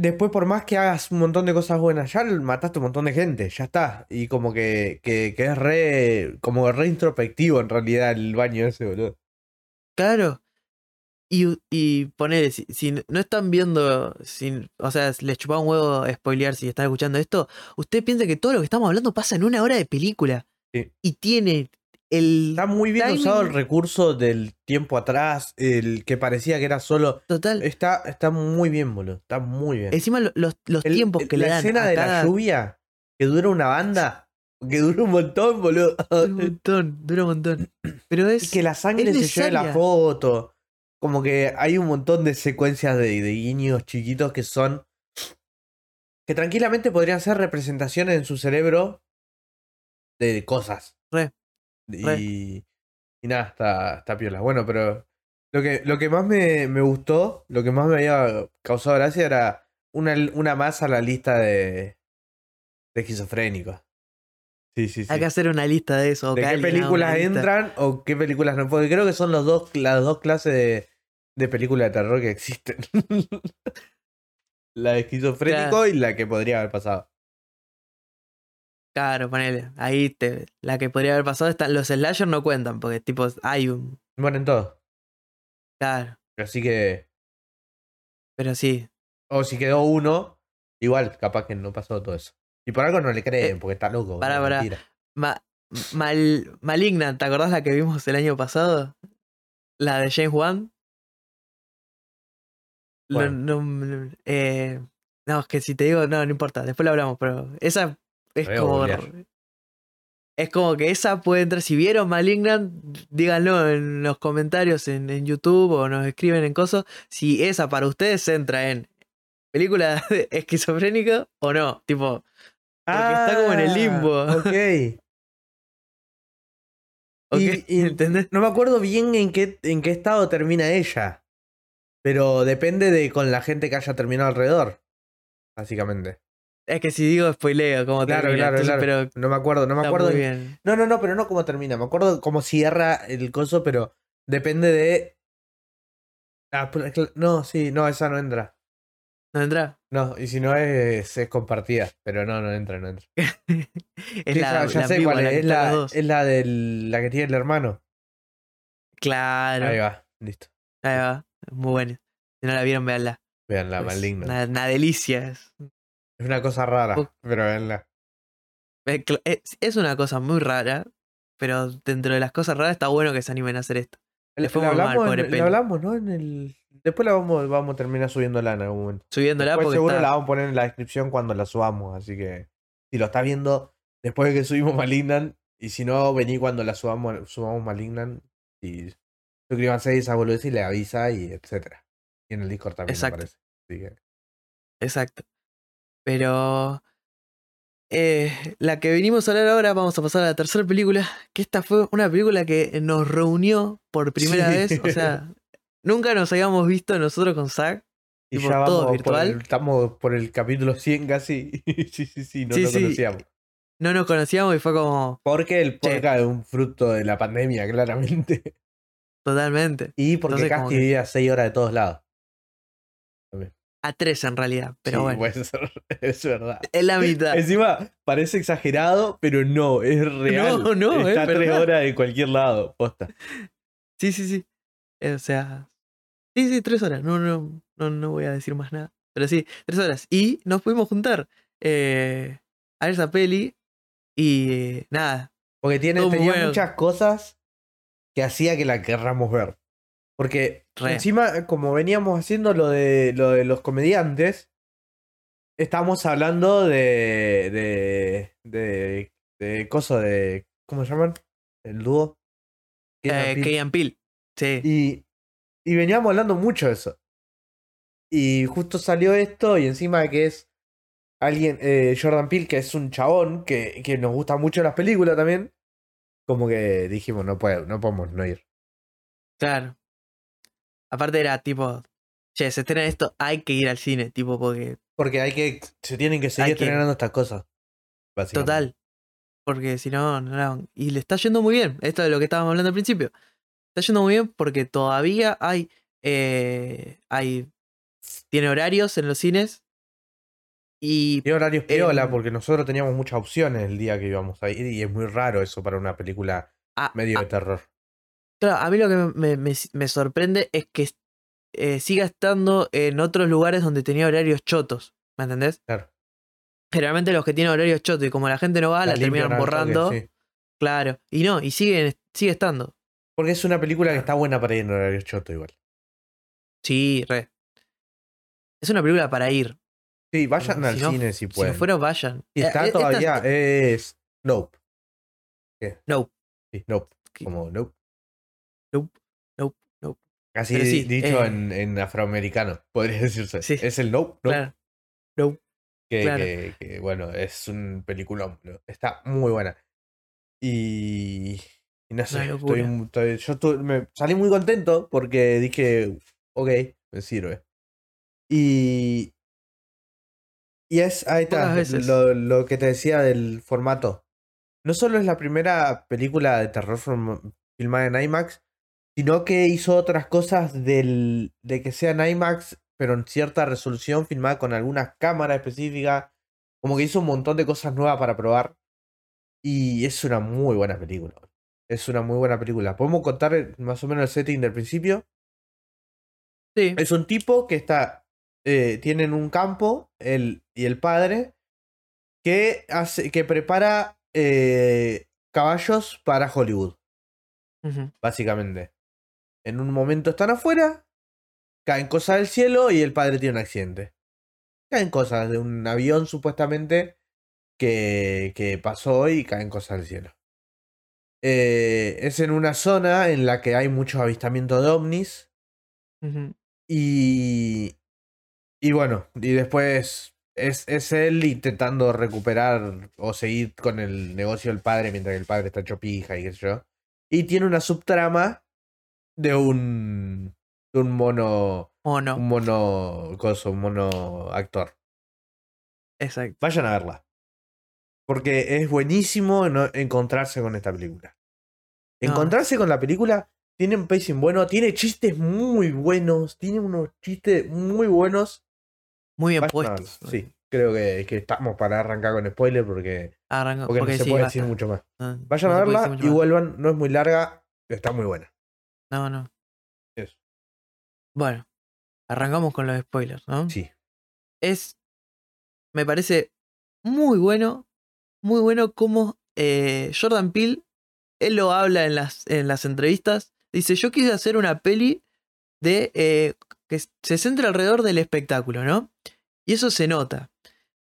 Speaker 2: después por más que hagas un montón de cosas buenas, ya mataste un montón de gente, ya está. Y como que, que, que es re, como re introspectivo en realidad el baño ese, boludo.
Speaker 1: Claro. Y, y ponele, si, si no están viendo, si, o sea, les chupaba un huevo spoilear si están escuchando esto, usted piensa que todo lo que estamos hablando pasa en una hora de película.
Speaker 2: Sí.
Speaker 1: Y tiene el
Speaker 2: Está muy bien
Speaker 1: timing
Speaker 2: usado el recurso del tiempo atrás, el que parecía que era solo...
Speaker 1: total.
Speaker 2: Está, está muy bien, boludo. Está muy bien.
Speaker 1: Encima lo- los, los
Speaker 2: El-
Speaker 1: tiempos que
Speaker 2: la
Speaker 1: le dan
Speaker 2: escena
Speaker 1: a
Speaker 2: de
Speaker 1: cada-
Speaker 2: la lluvia, que dura una banda, que dura un montón, boludo.
Speaker 1: Dura un montón, dura un montón. <clears throat> Pero
Speaker 2: Y
Speaker 1: es.
Speaker 2: que la sangre se lleve la foto. Como que hay un montón de secuencias de, de guiños chiquitos que son. que tranquilamente podrían ser representaciones en su cerebro de cosas.
Speaker 1: Re,
Speaker 2: Y, nada, está, está piola. Bueno, pero lo que, lo que más me, me gustó, lo que más me había causado gracia era una, una más a la lista de, de esquizofrénicos. Sí, sí, sí.
Speaker 1: Hay que hacer una lista de eso.
Speaker 2: ¿De qué películas
Speaker 1: lista.
Speaker 2: entran o qué películas no? Porque creo que son los dos, las dos clases de, de películas de terror que existen. <laughs> la de esquizofrénico
Speaker 1: Claro.
Speaker 2: y la que podría haber pasado.
Speaker 1: Claro, ponele. Ahí te, la que podría haber pasado está. Los slasher no cuentan, porque tipo, hay un.
Speaker 2: Bueno, en todo.
Speaker 1: Claro.
Speaker 2: Así que.
Speaker 1: Pero sí.
Speaker 2: O si quedó uno, igual, capaz que no pasó todo eso. Y por algo no le creen, porque está loco. mentira.
Speaker 1: Ma- mal, Maligna, ¿te acordás la que vimos el año pasado? La de James Wan. No, eh, no, es que si te digo, no, no importa, después lo hablamos, pero esa es como. Es como que esa puede entrar. Si vieron Malignant, díganlo en los comentarios en, en YouTube o nos escriben en cosas. Si esa para ustedes entra en película <laughs> de esquizofrénica o no. Tipo, Porque está como en el limbo.
Speaker 2: Ah, Ok. <laughs>
Speaker 1: ¿ok?
Speaker 2: Y- y-
Speaker 1: ¿entendés?
Speaker 2: No me acuerdo bien en qué, en qué estado termina ella. Pero depende de con la gente que haya terminado alrededor. Básicamente.
Speaker 1: Es que si digo spoileo, como
Speaker 2: Claro,
Speaker 1: termina,
Speaker 2: claro,
Speaker 1: entonces,
Speaker 2: claro.
Speaker 1: pero
Speaker 2: No me acuerdo, no me acuerdo.
Speaker 1: muy
Speaker 2: en-
Speaker 1: bien.
Speaker 2: No, no, no, pero no cómo termina. Me acuerdo cómo cierra el coso, pero depende de. Ah, no, sí, no, esa no entra.
Speaker 1: ¿No entra?
Speaker 2: No, y si no es, es compartida. Pero no, no entra, no entra. <laughs>
Speaker 1: es
Speaker 2: Sí,
Speaker 1: la,
Speaker 2: ya,
Speaker 1: la
Speaker 2: sé
Speaker 1: ambigua,
Speaker 2: cuál
Speaker 1: la
Speaker 2: es.
Speaker 1: que
Speaker 2: Es la, es la del, la que tiene el hermano.
Speaker 1: Claro.
Speaker 2: Ahí va, listo.
Speaker 1: Ahí va. Muy buena. Si no la vieron, veanla.
Speaker 2: Vean la
Speaker 1: Es
Speaker 2: maligna.
Speaker 1: Una, una delicia. Es,
Speaker 2: una cosa rara, pero veanla.
Speaker 1: es cl- es- una cosa muy rara, pero dentro de las cosas raras está bueno que se animen a hacer esto. Le fue muy
Speaker 2: hablamos, en- hablamos, ¿no? En el... Después la vamos, vamos a terminar subiéndola en algún momento.
Speaker 1: Subiéndola
Speaker 2: Después
Speaker 1: porque
Speaker 2: seguro
Speaker 1: está-
Speaker 2: la vamos a poner en la descripción cuando la subamos, así que si lo estás viendo después de que subimos Malignan, y si no, vení cuando la subamos, subamos Malignan y suscríbanse a esa boludez y le avisa y etcétera. Y en el Discord también me
Speaker 1: Exacto.
Speaker 2: parece. Así que,
Speaker 1: Exacto. Pero eh, la que venimos a hablar ahora, vamos a pasar a la tercera película, que esta fue una película que nos reunió por primera
Speaker 2: Sí.
Speaker 1: vez. O sea, <laughs> nunca nos habíamos visto nosotros con Zack.
Speaker 2: y ya
Speaker 1: todo
Speaker 2: vamos por
Speaker 1: virtual.
Speaker 2: el- estamos por el capítulo 100 casi. <laughs> sí, sí, sí, no
Speaker 1: Sí,
Speaker 2: lo
Speaker 1: sí.
Speaker 2: conocíamos.
Speaker 1: No nos conocíamos y fue como
Speaker 2: Porque el podcast es un fruto de la pandemia, <laughs> claramente.
Speaker 1: totalmente.
Speaker 2: Y porque
Speaker 1: Entonces, como
Speaker 2: Casti
Speaker 1: que-
Speaker 2: vivía 6 horas de todos lados.
Speaker 1: A tres en realidad, pero
Speaker 2: Sí,
Speaker 1: bueno.
Speaker 2: puede ser, <laughs> es verdad.
Speaker 1: Es la mitad.
Speaker 2: Encima parece exagerado, pero no, es <laughs> real.
Speaker 1: No, no,
Speaker 2: Está
Speaker 1: es
Speaker 2: tres
Speaker 1: verdad.
Speaker 2: horas de cualquier lado, posta. <laughs>
Speaker 1: Sí, sí, sí. Eh, O sea. Sí, sí, tres horas. No, no, no, no voy a decir más nada. Pero sí, tres horas. Y nos pudimos juntar eh, a ver esa peli. Y eh, nada.
Speaker 2: Porque tiene, tenía
Speaker 1: bueno.
Speaker 2: muchas cosas que hacía que la querramos ver. Porque
Speaker 1: Re.
Speaker 2: encima, como veníamos haciendo lo de, lo de los comediantes, estamos hablando de. de. de. de coso de. ¿Cómo se llaman? El dúo.
Speaker 1: Eh,
Speaker 2: Peele.
Speaker 1: Key and Peele. Sí.
Speaker 2: Y, y veníamos hablando mucho de eso. Y justo salió esto, y encima que es alguien, eh, Jordan Peele, que es un chabón que, que nos gusta mucho las películas también. Como que dijimos, no, puedo, no podemos no ir.
Speaker 1: Claro. Aparte era tipo. Che, se estrena esto, hay que ir al cine. Tipo, porque.
Speaker 2: Porque hay que, se tienen que seguir
Speaker 1: que-
Speaker 2: estrenando estas cosas.
Speaker 1: Total. Porque si no, no Y le está yendo muy bien. Esto de lo que estábamos hablando al principio. Está yendo muy bien porque todavía hay. eh, hay. Tiene horarios en los cines. Y.
Speaker 2: Y horarios piola,
Speaker 1: Em,
Speaker 2: porque nosotros teníamos muchas opciones el día que íbamos a ir, y es muy raro eso para una película
Speaker 1: ah,
Speaker 2: medio
Speaker 1: ah,
Speaker 2: de terror.
Speaker 1: Claro, a mí lo que me, me- me sorprende es que eh, siga estando en otros lugares donde tenía horarios chotos. ¿Me entendés?
Speaker 2: Claro.
Speaker 1: Generalmente los que tienen horarios chotos y como la gente no va, la, terminan
Speaker 2: toque,
Speaker 1: borrando.
Speaker 2: sí.
Speaker 1: Claro. Y no, y sigue, sigue estando.
Speaker 2: Porque es una película que está buena para ir en horario choto igual.
Speaker 1: Sí, re. Es una película para ir.
Speaker 2: Sí, vayan al
Speaker 1: si
Speaker 2: cine si
Speaker 1: Si
Speaker 2: pueden.
Speaker 1: no fueron, vayan.
Speaker 2: Y
Speaker 1: Eh,
Speaker 2: está
Speaker 1: eh, esta-
Speaker 2: todavía, es Nope.
Speaker 1: No,
Speaker 2: Sí, Nope.
Speaker 1: ¿Qué?
Speaker 2: Como Nope.
Speaker 1: Nope, nope, nope. Pero sí,
Speaker 2: dicho
Speaker 1: eh,
Speaker 2: en, en afroamericano, podría <laughs> decirse.
Speaker 1: Sí.
Speaker 2: Es el Nope, Nope,
Speaker 1: Claro. Nope.
Speaker 2: que,
Speaker 1: claro.
Speaker 2: que- que, bueno, es un peliculón. ¿no? Está muy buena. Y, y no sé, estoy, estoy- yo estu- me salí muy contento porque dije, ok, me sirve. Y, y es, ahí está, lo, lo que te decía del formato. No solo es la primera película de terror filmada en IMAX, sino que hizo otras cosas del, de que sea en IMAX, pero en cierta resolución, filmada con algunas cámaras específicas. Como que hizo un montón de cosas nuevas para probar. Y es una muy buena película. Es una muy buena película. Podemos contar más o menos el setting del principio.
Speaker 1: Sí.
Speaker 2: Es un tipo que está. Eh, tienen un campo, él y el padre, que hace. que prepara eh, caballos para Hollywood, básicamente. En un momento están afuera, caen cosas del cielo y el padre tiene un accidente. Caen cosas de un avión, supuestamente, que, que pasó y caen cosas del cielo. Eh, es en una zona en la que hay muchos avistamientos de ovnis. Y. Y bueno, y después es, es él intentando recuperar o seguir con el negocio del padre mientras el padre está hecho pija y qué sé yo. Y tiene una subtrama de un. de un mono.
Speaker 1: O no.
Speaker 2: Un mono. coso, un mono actor.
Speaker 1: Exacto.
Speaker 2: Vayan a verla. Porque es buenísimo encontrarse con esta película.
Speaker 1: No.
Speaker 2: Encontrarse con la película tiene un pacing bueno, tiene chistes muy buenos, tiene unos chistes muy buenos.
Speaker 1: Muy bien
Speaker 2: Vayan
Speaker 1: puestos.
Speaker 2: Sí, creo que, que estamos para arrancar con spoiler porque,
Speaker 1: Arranca-
Speaker 2: porque,
Speaker 1: porque
Speaker 2: no se
Speaker 1: sí,
Speaker 2: puede
Speaker 1: basta.
Speaker 2: decir mucho más. Vayan
Speaker 1: no
Speaker 2: a verla y vuelvan, no es muy larga, está muy buena.
Speaker 1: No, no.
Speaker 2: Eso.
Speaker 1: Bueno, arrancamos con los spoilers, ¿no?
Speaker 2: Sí.
Speaker 1: Es. Me parece muy bueno. Muy bueno como eh, Jordan Peele. Él lo habla en las, en las entrevistas. Dice: Yo quise hacer una peli de. eh, que se centra alrededor del espectáculo, ¿no? Y eso se nota.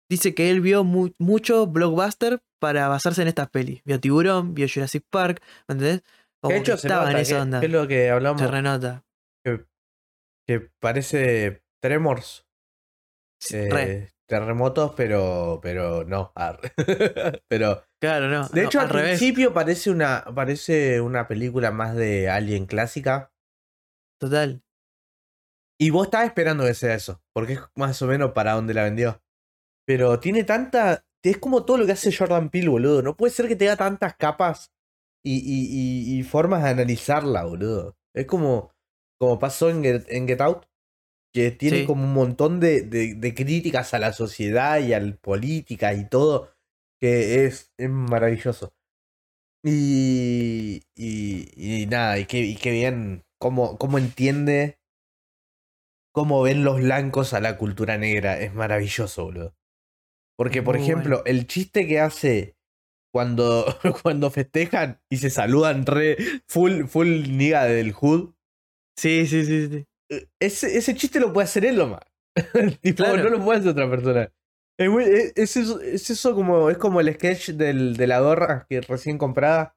Speaker 1: Dice que él vio mu- mucho blockbuster para basarse en estas pelis. Vio Tiburón, vio Jurassic Park, ¿me entendés?
Speaker 2: De hecho, se
Speaker 1: estaba
Speaker 2: nota
Speaker 1: en esa onda.
Speaker 2: que es lo que hablamos,
Speaker 1: Se renota.
Speaker 2: que, que parece Tremors.
Speaker 1: Sí,
Speaker 2: eh,
Speaker 1: re.
Speaker 2: terremotos, pero, pero no. <laughs> pero
Speaker 1: Claro, no.
Speaker 2: De
Speaker 1: no,
Speaker 2: hecho, al, principio parece una, parece una película más de Alien clásica.
Speaker 1: Total.
Speaker 2: Y vos estabas esperando que sea eso, porque es más o menos para donde la vendió. Pero tiene tanta. Es como todo lo que hace Jordan Peele, boludo. No puede ser que tenga tantas capas y, y- y- formas de analizarla, boludo. Es como, como pasó en Get, en Get Out, que tiene
Speaker 1: Sí.
Speaker 2: como un montón de, de- de críticas a la sociedad y a la política y todo, que es, es maravilloso. Y, y, y nada, y qué, y qué bien, cómo, cómo entiende, cómo ven los blancos a la cultura negra, es maravilloso, boludo. Porque, por
Speaker 1: Muy
Speaker 2: ejemplo, el chiste que hace cuando, <laughs> cuando festejan y se saludan re full, full niga del hood,
Speaker 1: Sí, sí, sí, sí.
Speaker 2: eh, ese, ese chiste lo puede hacer él nomás. <laughs> tipo,
Speaker 1: Claro.
Speaker 2: no lo puede hacer otra persona. Es, muy- es- es eso, es eso como, es como el sketch del, de la gorra que recién comprada.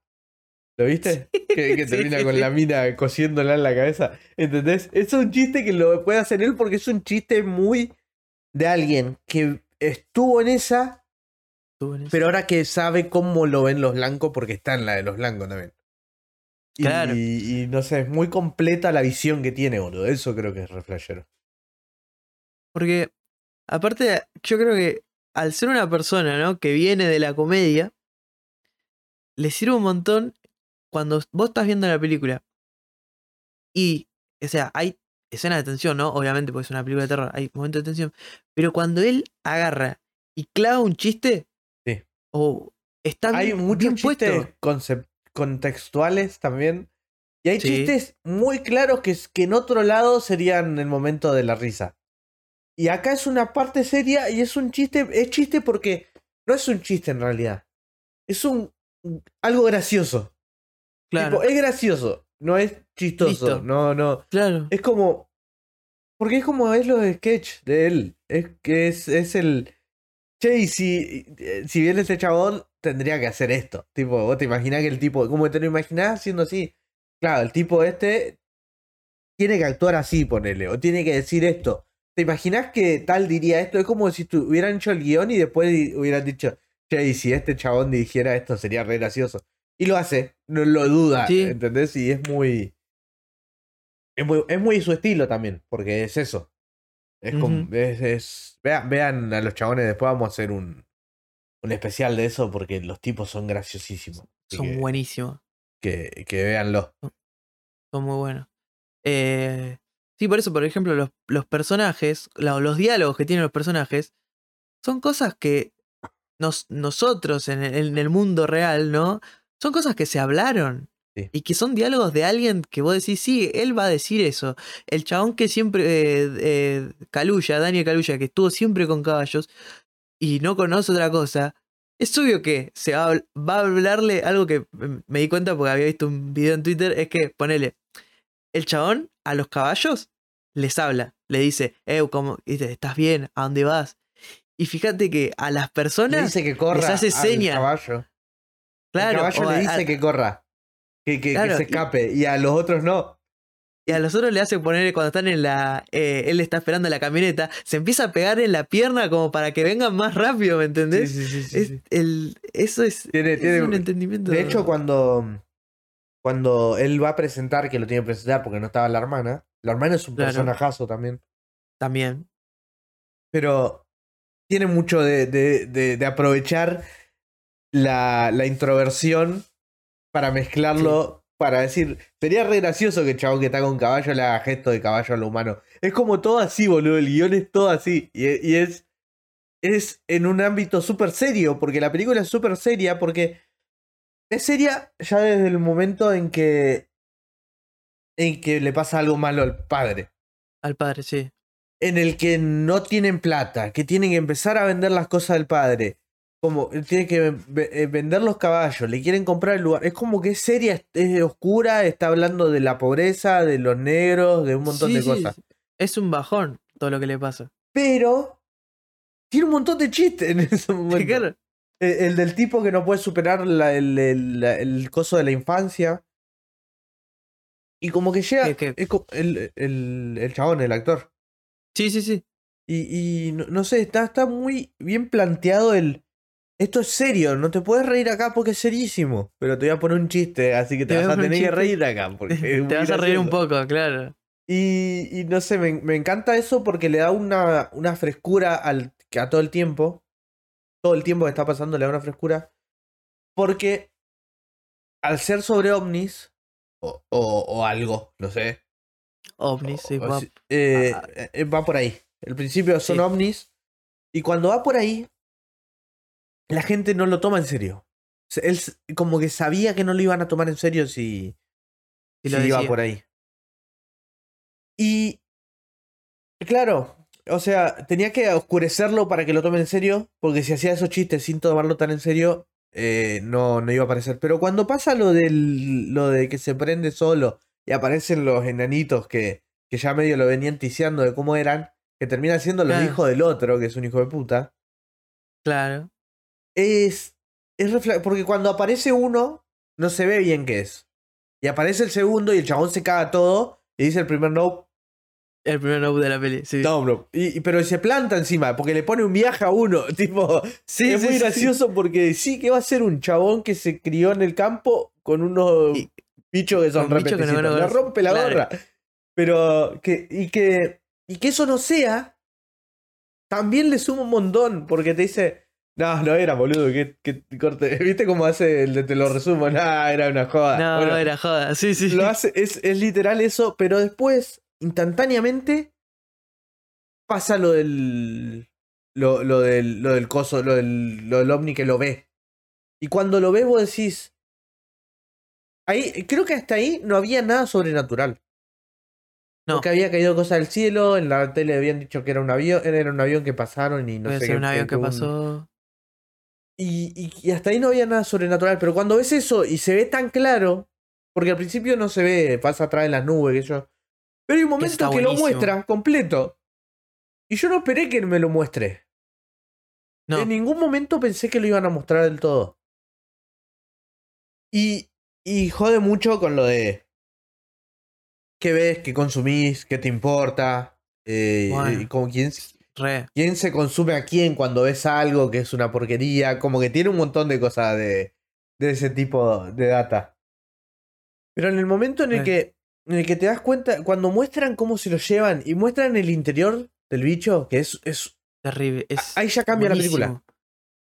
Speaker 2: ¿Lo viste? <laughs> Que, que
Speaker 1: Sí,
Speaker 2: termina
Speaker 1: sí,
Speaker 2: con la mina cosiéndola en la cabeza. ¿Entendés? Es un chiste que lo puede hacer él porque es un chiste muy de alguien que estuvo en esa. Pero ahora que sabe cómo lo ven los blancos porque está en la de los blancos también. Y,
Speaker 1: Claro.
Speaker 2: y no sé, es muy completa la visión que tiene, boludo. Eso creo que es re flashero.
Speaker 1: Porque, aparte, yo creo que al ser una persona, ¿no? Que viene de la comedia, le sirve un montón cuando vos estás viendo la película. Y, o sea, hay escenas de tensión, ¿no? Obviamente, porque es una película de terror, hay momentos de tensión. Pero cuando él agarra y clava un chiste. O está
Speaker 2: Hay muchos
Speaker 1: bien
Speaker 2: chistes contextuales también. Y hay
Speaker 1: Sí.
Speaker 2: chistes muy claros que, que en otro lado serían el momento de la risa. Y acá es una parte seria y es un chiste. Es chiste porque no es un chiste en realidad. Es un algo gracioso.
Speaker 1: Claro,
Speaker 2: Tipo, es gracioso. No es chistoso.
Speaker 1: Listo.
Speaker 2: No, no.
Speaker 1: claro.
Speaker 2: Es como. Porque es como es lo de sketch de él. Es que es, es el. Che, y si, eh, si viene este chabón, tendría que hacer esto. Tipo, vos te imaginás que el tipo. ¿Cómo te lo imaginás haciendo así? Claro, el tipo este. Tiene que actuar así, ponele. O tiene que decir esto. ¿Te imaginás que tal diría esto? Es como si hubieran hecho el guion y después hubieran dicho. Che, y si este chabón dirigiera esto, sería re gracioso. Y lo hace. No lo duda.
Speaker 1: Sí.
Speaker 2: ¿Entendés? Y es muy. Es muy, es muy su estilo también, porque es eso. Es es, es- vean, vean a los chabones, después vamos a hacer un, un especial de eso porque los tipos son graciosísimos.
Speaker 1: Son
Speaker 2: que,
Speaker 1: buenísimos.
Speaker 2: que, que véanlo.
Speaker 1: Son muy buenos. Eh, sí, por eso, por ejemplo, los, los personajes, la- los diálogos que tienen los personajes, son cosas que nos, nosotros en el, en el mundo real, ¿no? Son cosas que se hablaron.
Speaker 2: Sí.
Speaker 1: Y que son diálogos de alguien que vos decís, sí, él va a decir eso. El chabón que siempre, eh, eh, Caluya, Daniel Caluya, que estuvo siempre con caballos y no conoce otra cosa, es obvio que se va a, va a hablarle algo que me di cuenta porque había visto un video en Twitter, es que ponele, el chabón a los caballos les habla, le dice, eh, ¿cómo? ¿Estás bien? ¿A dónde vas? Y fíjate que a las
Speaker 2: Le
Speaker 1: personas,
Speaker 2: dice que corra.
Speaker 1: hace seña.
Speaker 2: caballo.
Speaker 1: claro,
Speaker 2: el caballo le dice
Speaker 1: a-
Speaker 2: que corra. Que, que- se escape. Y a los otros no.
Speaker 1: y a los otros le hace poner cuando están en la, eh, él está esperando la camioneta, se empieza a pegar en la pierna como para que vengan más rápido, ¿me entendés?
Speaker 2: sí, sí, sí,
Speaker 1: Es
Speaker 2: sí.
Speaker 1: el, eso es,
Speaker 2: Tiene-
Speaker 1: es
Speaker 2: tiene-
Speaker 1: un entendimiento.
Speaker 2: De hecho, cuando, cuando él va a presentar, que lo tiene que presentar porque no estaba la hermana, la hermana es un
Speaker 1: Claro.
Speaker 2: personajazo también.
Speaker 1: También.
Speaker 2: Pero tiene mucho de, de- de- de aprovechar la, la introversión para mezclarlo, para decir, sería re gracioso que el chabón que está con caballo le haga gesto de caballo a lo humano. Es como todo así, boludo, el guion es todo así. Y, y es, es en un ámbito súper serio, porque la película es súper seria, porque es seria ya desde el momento en que, en que le pasa algo malo al padre
Speaker 1: Al padre, sí.
Speaker 2: en el que no tienen plata, que tienen que empezar a vender las cosas del padre. Como eh, tiene que eh, vender los caballos, le quieren comprar el lugar. Es como que es seria, es, oscura, está hablando de la pobreza, de los negros, de un montón
Speaker 1: Sí,
Speaker 2: de
Speaker 1: sí,
Speaker 2: cosas.
Speaker 1: Es un bajón todo lo que le pasa.
Speaker 2: Pero tiene un montón de chistes en <laughs> ese momento.
Speaker 1: Claro.
Speaker 2: El, el del tipo que no puede superar la- el, el- el coso de la infancia. Y como que llega
Speaker 1: que-
Speaker 2: es co- el, el, el chabón, el actor.
Speaker 1: Sí, sí, sí.
Speaker 2: Y, y no, no sé, está, está muy bien planteado el. Esto es serio, no te puedes reír acá porque es serísimo. Pero te voy a poner un chiste, así que te, vas
Speaker 1: a
Speaker 2: tener que reír acá. Porque <laughs>
Speaker 1: Te vas a reír un poco, claro.
Speaker 2: Y, y no sé, me, me encanta eso porque le da una, una frescura al, a todo el tiempo. Todo el tiempo que está pasando le da una frescura. Porque al ser sobre ovnis, o, o, o algo, no sé,
Speaker 1: ovnis, sí,
Speaker 2: O
Speaker 1: va-
Speaker 2: si- eh,
Speaker 1: ah.
Speaker 2: eh, va por ahí. El principio son
Speaker 1: Sí.
Speaker 2: ovnis. Y cuando va por ahí, la gente no lo toma en serio. Se- Él como que sabía que no lo iban a tomar en serio si, si
Speaker 1: lo
Speaker 2: iba por ahí. Y claro, o sea, tenía que oscurecerlo para que lo tomen en serio, porque si hacía esos chistes sin tomarlo tan en serio, eh, no, no iba a aparecer. Pero cuando pasa lo del lo de que se prende solo y aparecen los enanitos que, que ya medio lo venían ticiando de cómo eran, que terminan siendo los
Speaker 1: Claro.
Speaker 2: hijos del otro, que es un hijo de puta,
Speaker 1: Claro.
Speaker 2: Es, es porque cuando aparece uno, no se ve bien qué es. Y aparece el segundo y el chabón se caga todo y dice el primer no,
Speaker 1: El primer no de la peli, sí.
Speaker 2: no, bro. Y, y- pero se planta encima, porque le pone un viaje a uno. <laughs> Tipo,
Speaker 1: Sí,
Speaker 2: es
Speaker 1: sí,
Speaker 2: muy
Speaker 1: sí,
Speaker 2: gracioso porque sí que va a ser un chabón que se crió en el campo con unos
Speaker 1: Y-
Speaker 2: bichos que son
Speaker 1: con bichos que no
Speaker 2: Le rompe la
Speaker 1: claro.
Speaker 2: gorra. Pero que, y que, y que eso no sea, también le suma un montón, porque te dice, no, no era, boludo, que, que corte. <laughs> ¿Viste cómo hace el de te lo resumo? No, era una joda.
Speaker 1: No,
Speaker 2: Bueno,
Speaker 1: era joda, sí, sí.
Speaker 2: lo hace, es, es literal eso, pero después, instantáneamente, pasa lo del. Lo, lo del, lo del coso, lo del, lo del ovni que lo ve. Y cuando lo ves, vos decís. Ahí, creo que hasta ahí no había nada sobrenatural.
Speaker 1: No.
Speaker 2: Porque había caído cosas del cielo, en la tele habían dicho que era un avión, era un avión que pasaron y no
Speaker 1: Puede
Speaker 2: sé
Speaker 1: ser
Speaker 2: qué-
Speaker 1: un avión que
Speaker 2: un-
Speaker 1: pasó.
Speaker 2: Y, y- y hasta ahí no había nada sobrenatural. Pero cuando ves eso y se ve tan claro, porque al principio no se ve, pasa atrás de las nubes, que yo. Pero hay un momento que lo muestra completo. Y yo no esperé que me lo muestre.
Speaker 1: No,
Speaker 2: En ningún momento pensé que lo iban a mostrar del todo. Y, y jode mucho con lo de. ¿Qué ves? ¿Qué consumís? ¿Qué te importa? Eh,
Speaker 1: Bueno.
Speaker 2: y como quién,
Speaker 1: re.
Speaker 2: quién se consume a quién cuando ves algo que es una porquería. Como que tiene un montón de cosas de, de ese tipo de data. Pero en el momento en el que en el que te das cuenta, cuando muestran cómo se lo llevan y muestran el interior del bicho, que es, es
Speaker 1: Terrible. Es
Speaker 2: ahí ya cambia la película.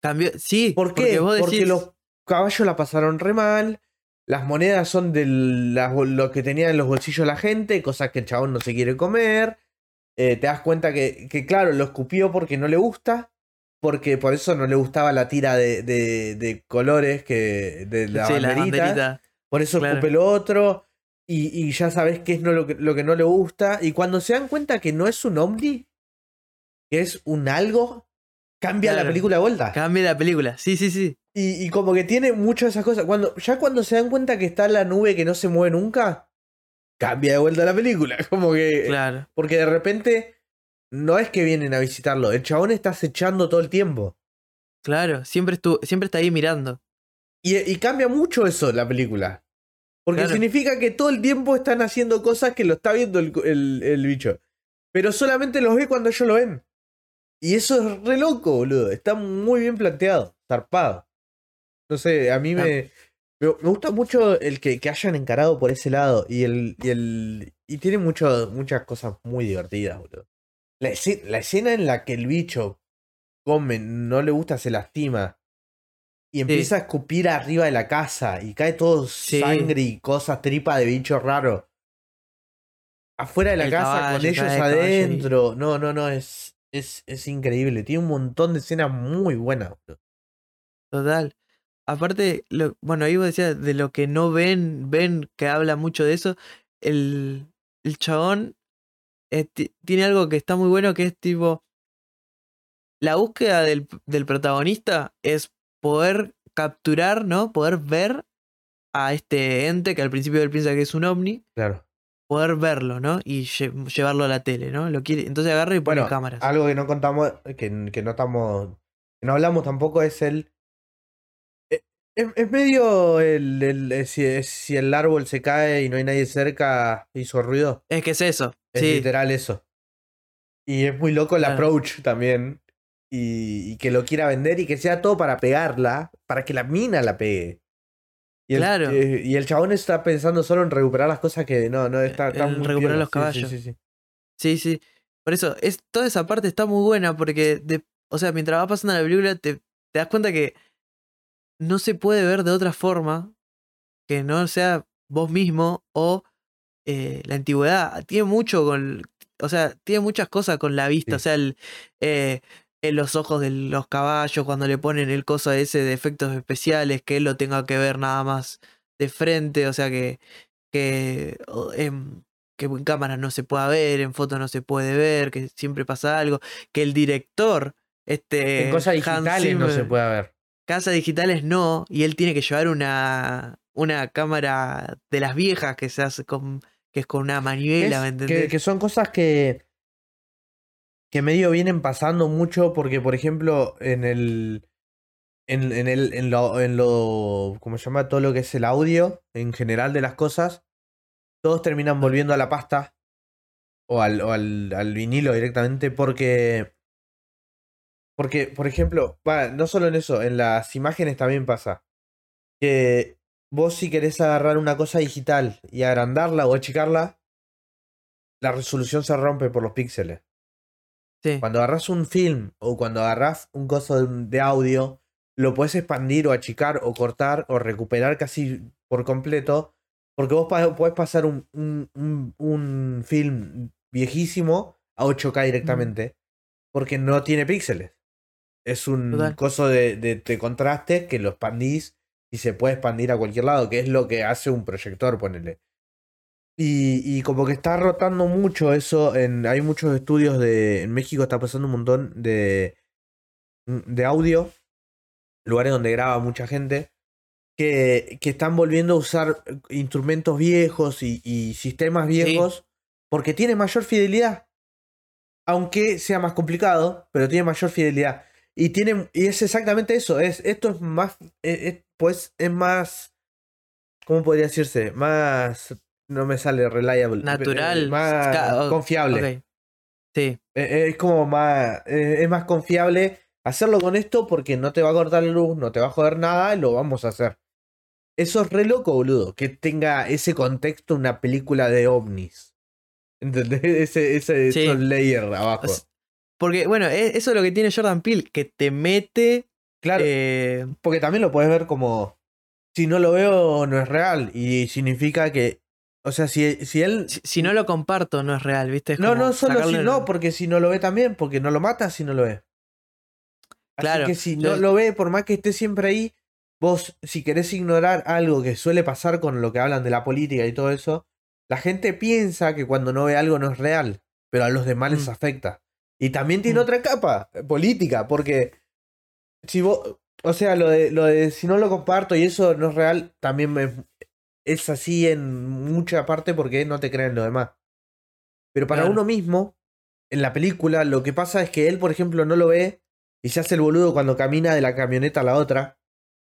Speaker 1: Cambió, sí,
Speaker 2: ¿Por qué?
Speaker 1: porque vos
Speaker 2: Porque
Speaker 1: decís,
Speaker 2: los caballos la pasaron re mal. Las monedas son de lo que tenía en los bolsillos la gente, cosas que el chabón no se quiere comer. Eh, te das cuenta que, que, claro, lo escupió porque no le gusta. Porque por eso no le gustaba la tira de, de, de colores que de la
Speaker 1: sí, la
Speaker 2: banderita. Por eso
Speaker 1: claro.
Speaker 2: escupe lo otro. Y, y ya sabes qué es no, lo, que, lo que no le gusta. Y cuando se dan cuenta que no es un ovni, que es un algo, cambia la película de vuelta.
Speaker 1: Cambia la película. Sí, sí, sí.
Speaker 2: Y, y como que tiene muchas de esas cosas. Cuando, ya cuando se dan cuenta que está la nube que no se mueve nunca, cambia de vuelta la película. <laughs> Como que.
Speaker 1: Claro.
Speaker 2: Porque de repente no es que vienen a visitarlo. El chabón está acechando todo el tiempo.
Speaker 1: Claro. Siempre, estuvo, siempre está ahí mirando.
Speaker 2: Y, y cambia mucho eso la película. Porque
Speaker 1: Claro.
Speaker 2: significa que todo el tiempo están haciendo cosas que lo está viendo el, el- el bicho. Pero solamente los ve cuando ellos lo ven. Y eso es re loco, boludo. Está muy bien planteado, zarpado. No sé, a mí
Speaker 1: Ah.
Speaker 2: Me, me, gusta mucho el que, que hayan encarado por ese lado. Y el. Y, el, y tiene mucho, muchas cosas muy divertidas, boludo. La, esce- la escena en la que el bicho come, no le gusta, se lastima. Y empieza a escupir arriba de la casa y cae todo
Speaker 1: Sí.
Speaker 2: sangre y cosas, tripa de bicho raro. Afuera de la
Speaker 1: El
Speaker 2: casa con
Speaker 1: caballo,
Speaker 2: ellos
Speaker 1: cae el
Speaker 2: adentro. No, no, no, es, es, es increíble. Tiene un montón de escenas muy buenas. boludo.
Speaker 1: Total. Aparte, lo, bueno, ahí vos decías de lo que no ven, ven que habla mucho de eso. El, el chabón eh, ti- tiene algo que está muy bueno que es tipo. La búsqueda del, del protagonista es poder capturar, ¿no? Poder ver a este ente que al principio él piensa que es un ovni,
Speaker 2: Claro.
Speaker 1: poder verlo, ¿no? Y lle- llevarlo a la tele, ¿no? Lo quiere, entonces agarra y pone
Speaker 2: Bueno,
Speaker 1: cámaras.
Speaker 2: algo que no contamos, que, que no estamos, que no hablamos tampoco es el... eh, Es, es medio el, el- eh, si, es- si el árbol se cae y no hay nadie cerca, hizo ruido.
Speaker 1: Es que es eso.
Speaker 2: Es
Speaker 1: sí,
Speaker 2: literal eso. Y es muy loco el
Speaker 1: Claro.
Speaker 2: approach también. Y, y que lo quiera vender y que sea todo para pegarla, para que la mina la pegue. Y el,
Speaker 1: Claro.
Speaker 2: eh, y el chabón está pensando solo en recuperar las cosas que no, no está, está muy
Speaker 1: recuperar los
Speaker 2: Sí,
Speaker 1: caballos.
Speaker 2: Sí, sí, sí.
Speaker 1: Sí, sí. Por eso, es, toda esa parte está muy buena porque, de, o sea, mientras va pasando la película, te, te das cuenta que no se puede ver de otra forma que no sea vos mismo o eh, la antigüedad tiene mucho con. O sea, tiene muchas cosas con la vista.
Speaker 2: Sí.
Speaker 1: O sea, el, eh, en los ojos de los caballos, cuando le ponen el coso ese de efectos especiales, que él lo tenga que ver nada más de frente. O sea, que. que em, que en cámara no se pueda ver, en foto no se puede ver, que siempre pasa algo, que el director, este
Speaker 2: en cosas digitales no se puede ver.
Speaker 1: Casas digitales no, y él tiene que llevar una, una cámara de las viejas que se hace con, que es con una manivela,
Speaker 2: Es
Speaker 1: ¿me
Speaker 2: que,
Speaker 1: entendés?
Speaker 2: que son cosas que. que medio vienen pasando mucho porque, por ejemplo, en el. En, en el, en lo, en lo, ¿cómo se llama? Todo lo que es el audio, en general de las cosas, todos terminan volviendo a la pasta o al, o al, al vinilo directamente porque, porque, por ejemplo, va, no solo en eso, en las imágenes también pasa que vos si querés agarrar una cosa digital y agrandarla o achicarla, la resolución se rompe por los píxeles.
Speaker 1: Sí,
Speaker 2: Cuando agarras un film o cuando agarras un coso de, audio, lo puedes expandir o achicar o cortar o recuperar casi por completo. Porque vos podés pasar un, un, un- un film viejísimo a 8K directamente. Porque no tiene píxeles. Es un
Speaker 1: Total.
Speaker 2: coso de, de- de contraste que lo expandís y se puede expandir a cualquier lado, que es lo que hace un proyector, ponele. Y, y como que está rotando mucho eso. En, hay muchos estudios de. En México está pasando un montón de. de audio. Lugares donde graba mucha gente. Que, que están volviendo a usar instrumentos viejos y, y sistemas viejos. Porque tiene mayor fidelidad. Aunque sea más complicado, pero tiene mayor fidelidad. Y tiene. Y es exactamente eso. Es, esto es más. eh, eh, pues es más. ¿Cómo podría decirse? Más. No me sale reliable. eh,
Speaker 1: Natural,
Speaker 2: Más confiable.
Speaker 1: Sí,
Speaker 2: Eh, Es como más. Es más confiable hacerlo con esto porque no te va a cortar la luz, no te va a joder nada y lo vamos a hacer. Eso es re loco, boludo. Que tenga ese contexto una película de ovnis. ¿Entendés? <laughs> Ese, ese,
Speaker 1: Sí.
Speaker 2: esos layers abajo.
Speaker 1: O sea, porque bueno, e- eso es lo que tiene Jordan Peele, que te mete...
Speaker 2: claro,
Speaker 1: eh,
Speaker 2: porque también lo puedes ver como. Si no lo veo, no es real. Y significa que. O sea, si, si él.
Speaker 1: si, si no lo comparto, no es real, ¿viste? Es
Speaker 2: No, no, solo si no, porque si no lo ve también, porque no lo mata si no lo ve. Así
Speaker 1: Claro,
Speaker 2: que si no lo ve, por más que esté siempre ahí, vos, si querés ignorar algo que suele pasar con lo que hablan de la política y todo eso, la gente piensa que cuando no ve algo no es real, pero a los demás les
Speaker 1: Mm.
Speaker 2: afecta. Y también tiene
Speaker 1: Mm.
Speaker 2: otra capa, eh, política, porque si vos, o sea, lo de, lo de si no lo comparto y eso no es real, también me- es así en mucha parte porque no te creen los demás. Pero para
Speaker 1: Claro.
Speaker 2: uno mismo, en la película, lo que pasa es que él, por ejemplo, no lo ve y se hace el boludo cuando camina de la camioneta a la otra.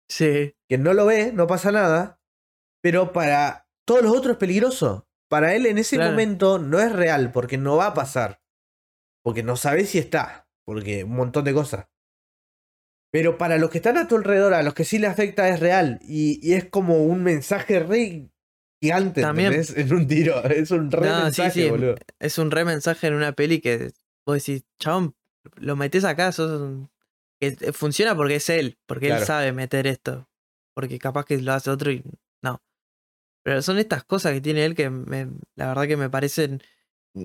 Speaker 1: Sí,
Speaker 2: Que no lo ve, no pasa nada. Pero para todos los otros es peligroso. Para él en ese
Speaker 1: Claro.
Speaker 2: momento no es real porque no va a pasar. Porque no sabes si está. Porque un montón de cosas. Pero para los que están a tu alrededor, a los que sí le afecta, es real. Y, y es como un mensaje re gigante,
Speaker 1: También-
Speaker 2: ¿entendés? En un tiro. <laughs> Es un re
Speaker 1: No,
Speaker 2: mensaje,
Speaker 1: sí.
Speaker 2: boludo.
Speaker 1: es un re mensaje en una peli que vos decís, chabón, lo metes acá, sos un- que eh, funciona porque es él, porque
Speaker 2: Claro.
Speaker 1: él sabe meter esto. Porque capaz que lo hace otro y no. Pero son estas cosas que tiene él que me- la verdad que me parecen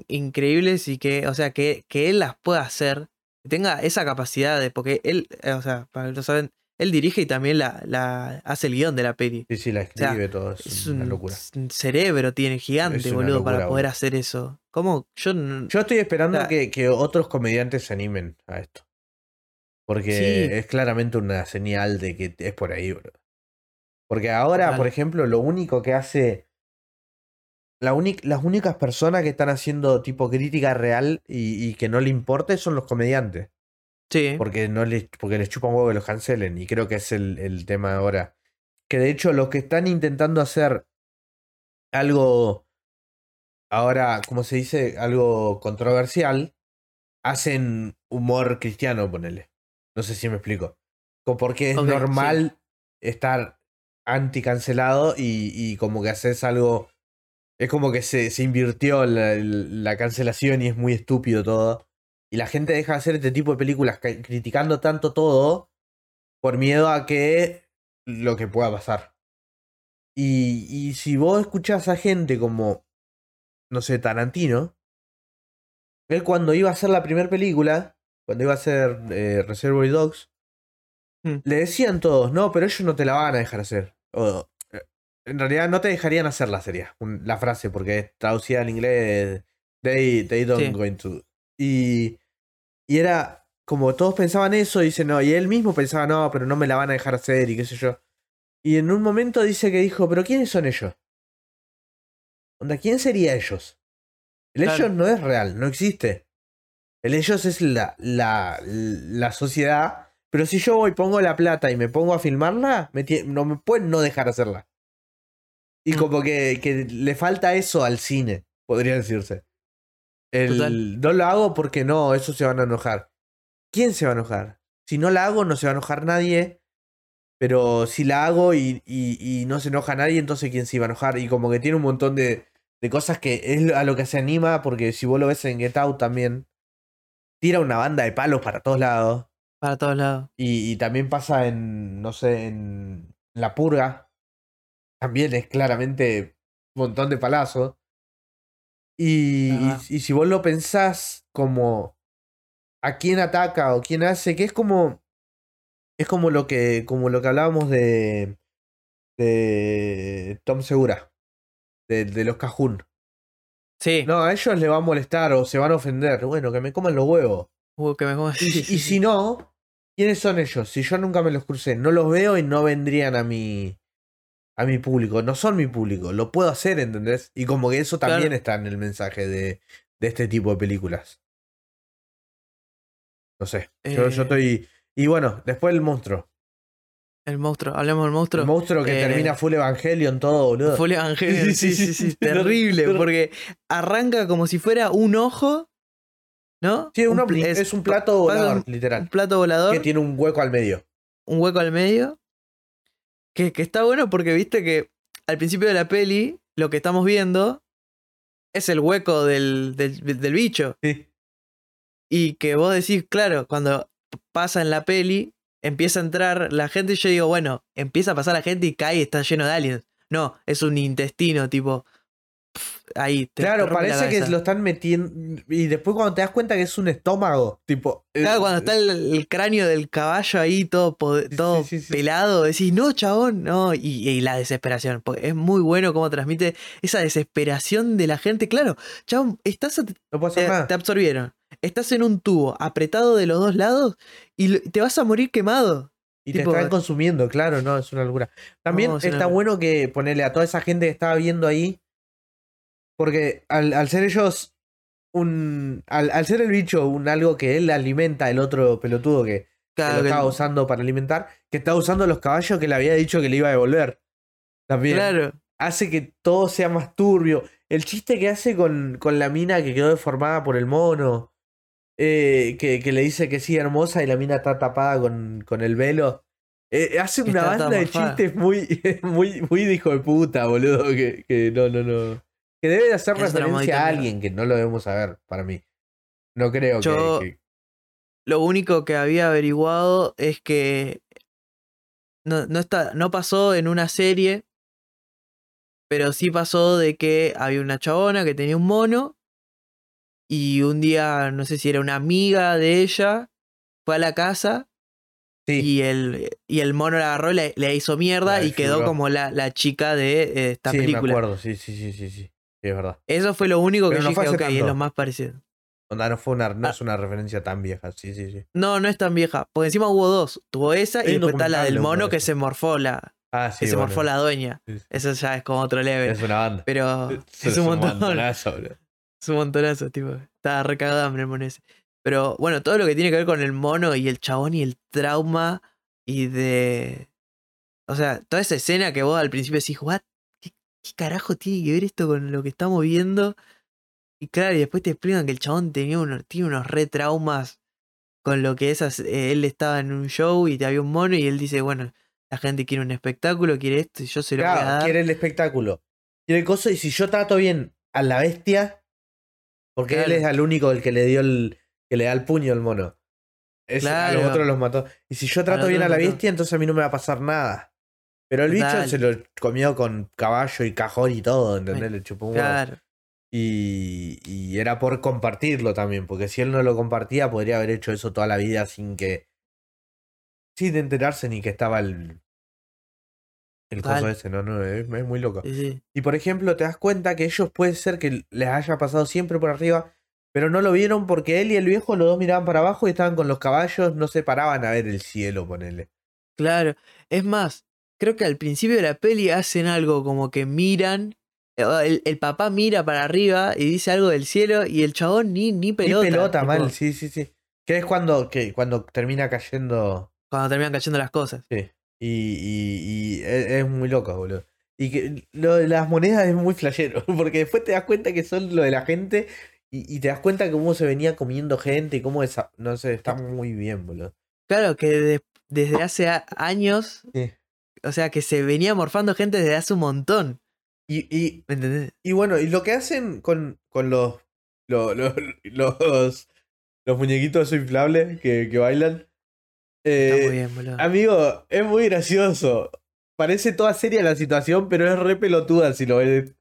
Speaker 1: increíbles y que, o sea, que, que él las pueda hacer, que tenga esa capacidad de, porque él, eh, o sea, para que lo saben, él dirige y también la, la hace el guion de la peli.
Speaker 2: Sí, sí, la
Speaker 1: sea,
Speaker 2: escribe todo. Es,
Speaker 1: Es
Speaker 2: una
Speaker 1: un,
Speaker 2: locura.
Speaker 1: cerebro tiene gigante, boludo, para poder hacer eso. ¿Cómo? Yo
Speaker 2: Yo estoy esperando
Speaker 1: sea-
Speaker 2: que, que otros comediantes se animen a esto. Porque
Speaker 1: Sí.
Speaker 2: es claramente una señal de que es por ahí, bro. Porque ahora, por ejemplo, lo único que hace. La las únicas personas que están haciendo tipo crítica real y, y que no le importe son los comediantes.
Speaker 1: Sí.
Speaker 2: Porque no les, porque les chupa un huevo que los cancelen. Y creo que es el, el tema ahora. Que de hecho, los que están intentando hacer algo. Ahora, ¿cómo se dice? Algo controversial. Hacen humor cristiano, ponele. No sé si me explico. Co- Porque es normal estar anti-cancelado y, y como que haces algo. Es como que se, se invirtió la, la cancelación y es muy estúpido todo. Y la gente deja de hacer este tipo de películas ca- criticando tanto todo por miedo a que lo que pueda pasar. Y, y si vos escuchás a gente como no sé, Tarantino, él cuando iba a hacer la primera película, cuando iba a hacer eh, Reservoir Dogs,
Speaker 1: Mm.
Speaker 2: le decían todos, no, pero ellos no te la van a dejar hacer. O, en realidad no te dejarían hacerla, sería un- la frase, porque es traducida al inglés, they, they don't
Speaker 1: Sí.
Speaker 2: going to. Y, y era como todos pensaban eso, dice no, y él mismo pensaba, no, pero no me la van a dejar hacer y qué sé yo. Y en un momento dice que dijo, pero ¿quiénes son ellos? Onda, ¿quién sería ellos? El
Speaker 1: Claro.
Speaker 2: ellos no es real, no existe. El ellos es la, la, la sociedad. Pero si yo voy, pongo la plata y me pongo a filmarla, me no me pueden no dejar hacerla. Y
Speaker 1: Mm.
Speaker 2: como que, que le falta eso al cine, podría decirse. El, no lo hago porque no, eso se van a enojar. ¿Quién se va a enojar? Si no la hago, no se va a enojar nadie. Pero si la hago y, y, y no se enoja nadie, entonces ¿quién se iba a enojar? Y como que tiene un montón de, de cosas que es a lo que se anima, porque si vos lo ves en Get Out también, tira una banda de palos para todos lados.
Speaker 1: Para todos lados.
Speaker 2: Y, y también pasa en, no sé, en La Purga. También es claramente un montón de palazos. Y, y, si vos lo pensás como a quién ataca o quién hace, que es como. Es como lo que. como lo que hablábamos de. de Tom Segura. De, de los Cajún.
Speaker 1: Sí.
Speaker 2: No, a ellos les va a molestar o se van a ofender. Bueno, que me coman los huevos.
Speaker 1: Uh, que me
Speaker 2: Y, y si no, ¿quiénes son ellos? Si yo nunca me los crucé, no los veo y no vendrían a mi a mi público. No son mi público, lo puedo hacer, ¿entendés? Y como que eso también
Speaker 1: Claro.
Speaker 2: está en el mensaje de, de este tipo de películas. No sé. Yo, yo
Speaker 1: Eh.
Speaker 2: estoy. Y bueno, después el monstruo.
Speaker 1: El monstruo, hablemos del monstruo.
Speaker 2: El monstruo que
Speaker 1: Eh,
Speaker 2: termina full Evangelion, todo, boludo.
Speaker 1: Full Evangelion, <laughs>
Speaker 2: Sí,
Speaker 1: sí,
Speaker 2: sí,
Speaker 1: sí, <laughs> terrible, porque arranca como si fuera un ojo, ¿no?
Speaker 2: Sí, es, un plato volador,
Speaker 1: un- un
Speaker 2: literal.
Speaker 1: plato volador,
Speaker 2: Que tiene un hueco al medio.
Speaker 1: un hueco al medio, que, que está bueno porque viste que al principio de la peli lo que estamos viendo es el hueco del, del, del bicho.
Speaker 2: Sí.
Speaker 1: Y que vos decís, claro, cuando pasa en la peli, empieza a entrar la gente y yo digo, bueno, empieza a pasar la gente y cae y está lleno de aliens. No, es un intestino, tipo. Ahí. te
Speaker 2: Claro, parece que lo están metiendo. Y después cuando te das cuenta que es un estómago, tipo. eh,
Speaker 1: Claro, cuando está el, el cráneo del caballo ahí todo,
Speaker 2: Sí,
Speaker 1: todo
Speaker 2: sí, sí.
Speaker 1: pelado, decís, no, chabón, no. Y, y la desesperación, porque es muy bueno cómo transmite esa desesperación de la gente. Claro, chabón, estás a-
Speaker 2: No
Speaker 1: te,
Speaker 2: nada.
Speaker 1: te absorbieron. Estás en un tubo apretado de los dos lados y te vas a morir quemado.
Speaker 2: Y te están consumiendo, claro, no, es una locura. También
Speaker 1: No,
Speaker 2: está bueno que ponerle a toda esa gente que estaba viendo ahí. Porque al, al ser ellos un. Al, al ser el bicho un algo que él alimenta, el otro pelotudo que, lo
Speaker 1: que-
Speaker 2: estaba usando para alimentar, que estaba usando los caballos que le había dicho que le iba a devolver. También.
Speaker 1: claro.
Speaker 2: Hace que todo sea más turbio. El chiste que hace con, con la mina que quedó deformada por el mono. eh, que, que le dice que sí, hermosa, y la mina está tapada con, con el velo. Eh, hace una banda de chistes muy, <laughs> muy, muy de hijo de puta, boludo. Que, que no, no, no. Que debe de hacer
Speaker 1: Es
Speaker 2: referencia a alguien que no lo debemos saber, para mí. No creo que-
Speaker 1: Yo-
Speaker 2: que,
Speaker 1: Lo único que había averiguado es que no, no, está, no pasó en una serie, pero sí pasó de que había una chabona que tenía un mono y un día, no sé si era una amiga de ella, fue a la casa
Speaker 2: Sí,
Speaker 1: y el, y el mono la agarró, le, le hizo mierda
Speaker 2: La
Speaker 1: y quedó como la, la chica de eh, esta
Speaker 2: sí, me
Speaker 1: película.
Speaker 2: acuerdo. Sí, sí, sí, sí, sí. Sí, es verdad.
Speaker 1: Eso fue lo único
Speaker 2: Pero
Speaker 1: que
Speaker 2: no
Speaker 1: yo
Speaker 2: fue
Speaker 1: dije,
Speaker 2: hace
Speaker 1: ok, es lo más parecido.
Speaker 2: Onda, no, fue una, no
Speaker 1: Ah.
Speaker 2: es una referencia tan vieja. Sí, sí, sí.
Speaker 1: No, no es tan vieja. Porque encima hubo dos. Tuvo esa y después está la del mono que se morfó la,
Speaker 2: Ah,
Speaker 1: que
Speaker 2: sí.
Speaker 1: se
Speaker 2: bueno.
Speaker 1: morfó la dueña.
Speaker 2: Sí, sí.
Speaker 1: Eso ya es como otro level.
Speaker 2: Es una banda.
Speaker 1: Pero <laughs>
Speaker 2: Es
Speaker 1: es un montón.
Speaker 2: montonazo, boludo.
Speaker 1: Es un montonazo, tipo. Está recagado de hambre el mono ese. Pero bueno, todo lo que tiene que ver con el mono y el chabón y el trauma y de. O sea, toda esa escena que vos al principio decís, ¿what? ¿Qué, carajo tiene que ver esto con lo que estamos viendo? Y claro, y después te explican que el chabón tenía unos, tiene unos re traumas con lo que esas. eh, él estaba en un show y te había un mono y él dice, bueno, la gente quiere un espectáculo, quiere esto y yo se lo voy a
Speaker 2: Claro,
Speaker 1: dar.
Speaker 2: quiere el espectáculo. Quiere el coso. Y si yo trato bien a la bestia, porque él
Speaker 1: Claro.
Speaker 2: es el único el que le dio el. que le da el puño al mono. Es- A los
Speaker 1: Claro.
Speaker 2: otros los mató. Y si yo trato bien a la bestia, entonces a mí no me va a pasar nada. Pero el bicho se lo comió con caballo y cajón y todo, ¿entendés? Le chupó un.
Speaker 1: Claro.
Speaker 2: Y, y era por compartirlo también, porque si él no lo compartía, podría haber hecho eso toda la vida sin que. sin enterarse ni que estaba el. el coso ese, no, no, es, es muy loco.
Speaker 1: Sí, sí.
Speaker 2: Y por ejemplo, te das cuenta que ellos puede ser que les haya pasado siempre por arriba, pero no lo vieron porque él y el viejo, los dos miraban para abajo y estaban con los caballos, no se paraban a ver el cielo, ponele.
Speaker 1: Claro. Es más, creo que al principio de la peli hacen algo como que miran. eh, El, el papá mira para arriba y dice algo del cielo y el chabón ni, ni pelota.
Speaker 2: y pelota, mal, sí, sí, sí. Que es cuando, que, cuando termina cayendo.
Speaker 1: Cuando terminan cayendo las cosas.
Speaker 2: Sí. Y, y, y es, es muy loco, boludo. Y que lo de las monedas es muy flashero, <laughs> porque después te das cuenta que son lo de la gente y, y te das cuenta cómo se venía comiendo gente y cómo esa, no sé, está muy bien, boludo.
Speaker 1: Claro que de- desde hace a- años,
Speaker 2: Sí.
Speaker 1: O sea, que se venía morfando gente desde hace un montón.
Speaker 2: Y, y,
Speaker 1: ¿Me entendés?
Speaker 2: y bueno, y lo que hacen con, con los, lo- lo- <laughs> los, los muñequitos inflables que, que bailan.
Speaker 1: Está
Speaker 2: eh,
Speaker 1: muy bien, boludo.
Speaker 2: Amigo, es muy gracioso. Parece toda seria la situación, pero es re pelotuda si lo ves.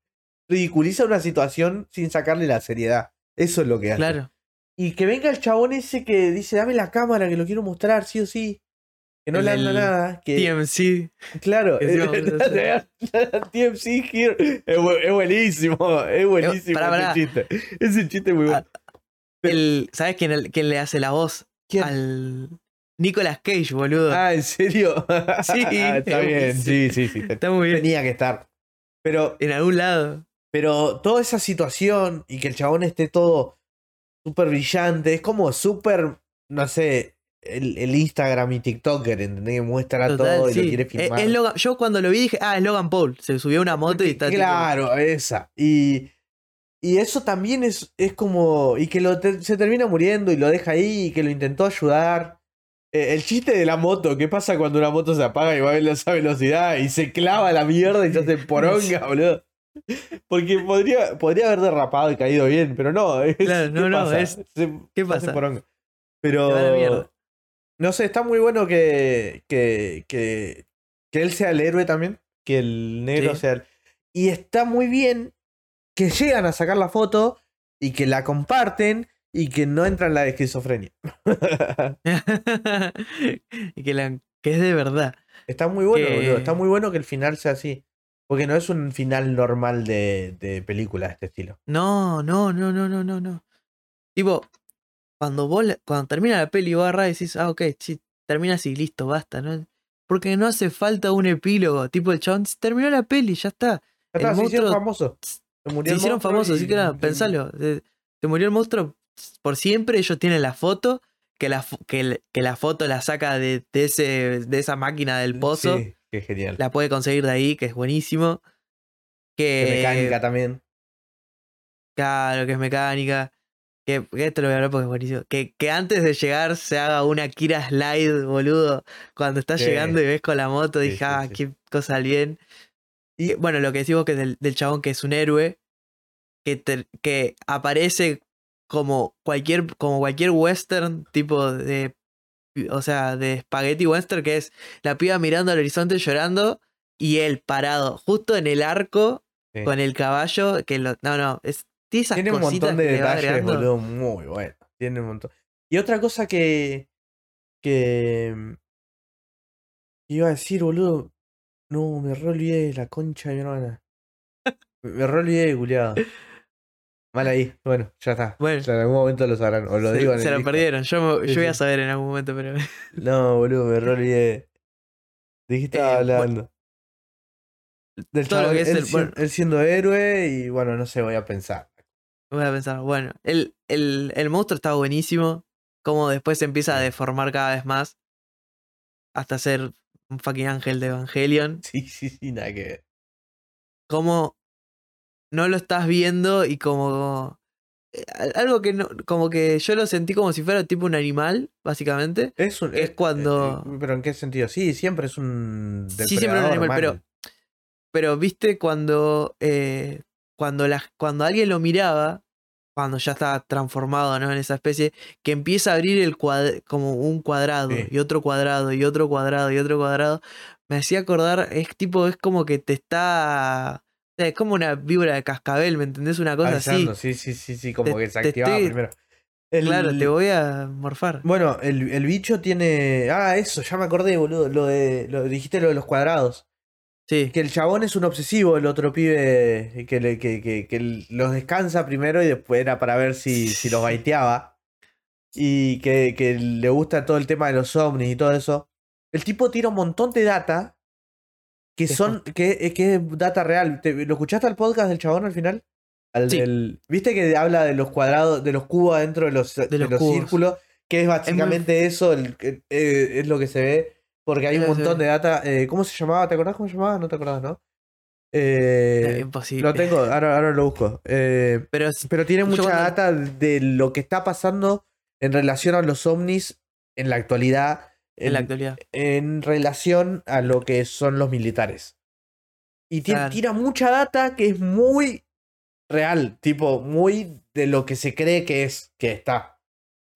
Speaker 2: Ridiculiza una situación sin sacarle la seriedad. Eso es lo que hace.
Speaker 1: Claro.
Speaker 2: Y que venga el chabón ese que dice, dame la cámara, que lo quiero mostrar, sí o sí. Que no le anda nada. Que,
Speaker 1: TMC.
Speaker 2: claro, <laughs> TMC here. Es, bu- es buenísimo, es buenísimo
Speaker 1: pará,
Speaker 2: ese
Speaker 1: pará.
Speaker 2: chiste. Ese chiste es muy bueno.
Speaker 1: Ah, El, ¿Sabes quién, el- quién le hace la voz?
Speaker 2: ¿Quién?
Speaker 1: Al Nicolas Cage, boludo.
Speaker 2: Ah, ¿en serio? <laughs>
Speaker 1: Sí, <laughs>
Speaker 2: Está
Speaker 1: es
Speaker 2: bien, sí, sí, sí.
Speaker 1: Está muy bien.
Speaker 2: Tenía que estar. Pero
Speaker 1: En algún lado.
Speaker 2: Pero toda esa situación y que el chabón esté todo súper brillante, es como súper, no sé, el, el Instagram y TikToker, ¿entendés? Que muestra
Speaker 1: Total,
Speaker 2: todo y lo
Speaker 1: sí.
Speaker 2: quiere
Speaker 1: Eh,
Speaker 2: filmar.
Speaker 1: es Logan- yo cuando lo vi dije, ah, es Logan Paul. Se subió a una moto y está tipo-
Speaker 2: Claro, esa. Y, y eso también es, es como. Y que lo te- se termina muriendo y lo deja ahí y que lo intentó ayudar. Eh, el chiste de la moto, ¿qué pasa cuando una moto se apaga y va a esa velocidad y se clava la mierda y se hace poronga, <laughs> boludo? Porque podría, podría haber derrapado y caído bien, pero no. es-
Speaker 1: Claro, no,
Speaker 2: ¿qué
Speaker 1: no,
Speaker 2: pasa?
Speaker 1: es-
Speaker 2: Se-
Speaker 1: ¿qué pasa?
Speaker 2: poronga.
Speaker 1: Se va a la
Speaker 2: Pero. No sé, está muy bueno que, que, que, que él sea el héroe también. Que el negro
Speaker 1: Sí.
Speaker 2: sea el. Y está muy bien que llegan a sacar la foto y que la comparten y que no entra en la esquizofrenia. <laughs> <laughs>
Speaker 1: y que, la- que es de verdad.
Speaker 2: está muy bueno,
Speaker 1: Que-
Speaker 2: boludo. Está muy bueno que el final sea así. Porque no es un final normal de, de película de este estilo.
Speaker 1: No, no, no, no, no, no, no. Tipo, cuando vos, cuando termina la peli, y decís, ah, ok, sí, termina así, listo, basta, ¿no? Porque no hace falta un epílogo. Tipo, el chabón terminó la peli, ya está.
Speaker 2: Ya está,
Speaker 1: El
Speaker 2: se hicieron famosos. Se, murió
Speaker 1: Se
Speaker 2: el
Speaker 1: hicieron famosos,
Speaker 2: y-
Speaker 1: así que nada, pensalo. Se, se murió el monstruo por siempre, ellos tienen la foto, que la, que, que la foto la saca de, de ese, de esa máquina del pozo,
Speaker 2: Sí, qué genial.
Speaker 1: la puede conseguir de ahí, que es buenísimo.
Speaker 2: De
Speaker 1: Que,
Speaker 2: mecánica también.
Speaker 1: Claro, que es mecánica. Que, que esto lo voy a hablar porque es buenísimo. Que, que antes de llegar se haga una Kira Slide, boludo. Cuando estás
Speaker 2: Sí.
Speaker 1: llegando y ves con la moto, dije,
Speaker 2: sí,
Speaker 1: ah, qué cosa bien.
Speaker 2: Y-
Speaker 1: bueno, lo que decimos que del, del chabón que es un héroe, que, que aparece como cualquier, como cualquier western tipo de. O sea, de spaghetti western, que es la piba mirando al horizonte llorando y él parado justo en el arco
Speaker 2: Sí.
Speaker 1: con el caballo. que lo, No, no, es, tiene esas
Speaker 2: Tiene un montón de
Speaker 1: que
Speaker 2: detalles, boludo, muy bueno. Tiene un montón. Y otra cosa que. que. mm, iba a decir, boludo. No, me re olvidé de la concha de mi hermana. <laughs> Me re olvidé, culiado. Mal ahí. Bueno, ya está.
Speaker 1: Bueno.
Speaker 2: En algún momento lo sabrán. O lo
Speaker 1: se,
Speaker 2: digo en
Speaker 1: se
Speaker 2: el
Speaker 1: lo perdieron. Yo, me-
Speaker 2: Sí,
Speaker 1: yo voy a saber en algún momento, pero. <laughs>
Speaker 2: No, boludo, me re olvidé. ¿De qué estaba
Speaker 1: Eh,
Speaker 2: hablando? Del
Speaker 1: todo lo que es
Speaker 2: él,
Speaker 1: el- bueno.
Speaker 2: él siendo héroe y bueno, no sé, voy a pensar.
Speaker 1: Voy a pensar, bueno, el, el, el monstruo está buenísimo. Como después se empieza a deformar cada vez más. Hasta ser un fucking ángel de Evangelion. <laughs>
Speaker 2: Sí, sí, sí, nada que ver.
Speaker 1: Como no lo estás viendo y como. eh, al- Algo que no. Como que yo lo sentí como si fuera tipo un animal, básicamente.
Speaker 2: Es, un,
Speaker 1: Es
Speaker 2: eh,
Speaker 1: cuando-
Speaker 2: eh, ¿Pero en qué sentido? Sí, siempre es un.
Speaker 1: Sí, siempre es un animal, pero-. Pero viste cuando. eh, cuando, la, cuando alguien lo miraba. Cuando ya estaba transformado ¿no? en esa especie. Que empieza a abrir el cuad- como un cuadrado.
Speaker 2: Sí.
Speaker 1: Y otro cuadrado. Y otro cuadrado. Y otro cuadrado. Me hacía acordar. Es tipo. Es como que te está Es como una víbora de cascabel, ¿me entendés? Una cosa
Speaker 2: Avisando,
Speaker 1: así.
Speaker 2: sí, sí, sí, sí, como
Speaker 1: Te-
Speaker 2: que se activaba
Speaker 1: estoy-
Speaker 2: primero. El-
Speaker 1: Claro, te voy a morfar.
Speaker 2: Bueno, el, el bicho tiene. Ah, eso, ya me acordé, boludo. Lo de. Lo, dijiste lo de los cuadrados.
Speaker 1: Sí,
Speaker 2: Que el chabón es un obsesivo, el otro pibe que, le, que, que, que los descansa primero y después era para ver si, si los <laughs> baiteaba. Y que, que le gusta todo el tema de los ovnis y todo eso. El tipo tira un montón de data que son. que, que es data real. ¿Te- ¿Lo escuchaste al podcast del chabón al final? Al
Speaker 1: Sí.
Speaker 2: del- ¿Viste que habla de los cuadrados, de los cubos adentro de los, de
Speaker 1: los
Speaker 2: círculos? Que es básicamente eso, el- eh, eh, es lo que se ve. Porque hay un montón de data. eh, ¿Cómo se llamaba? ¿Te acordás cómo se llamaba? No te acordás, ¿no?
Speaker 1: es
Speaker 2: Eh,
Speaker 1: imposible.
Speaker 2: lo tengo, ahora, ahora lo busco. Eh,
Speaker 1: Pero
Speaker 2: pero tiene mucha
Speaker 1: cuando-
Speaker 2: data de lo que está pasando en relación a los ovnis en la actualidad.
Speaker 1: en la actualidad.
Speaker 2: en relación a lo que son los militares. Y
Speaker 1: Claro.
Speaker 2: tira mucha data que es muy real, tipo, muy de lo que se cree que es, que está.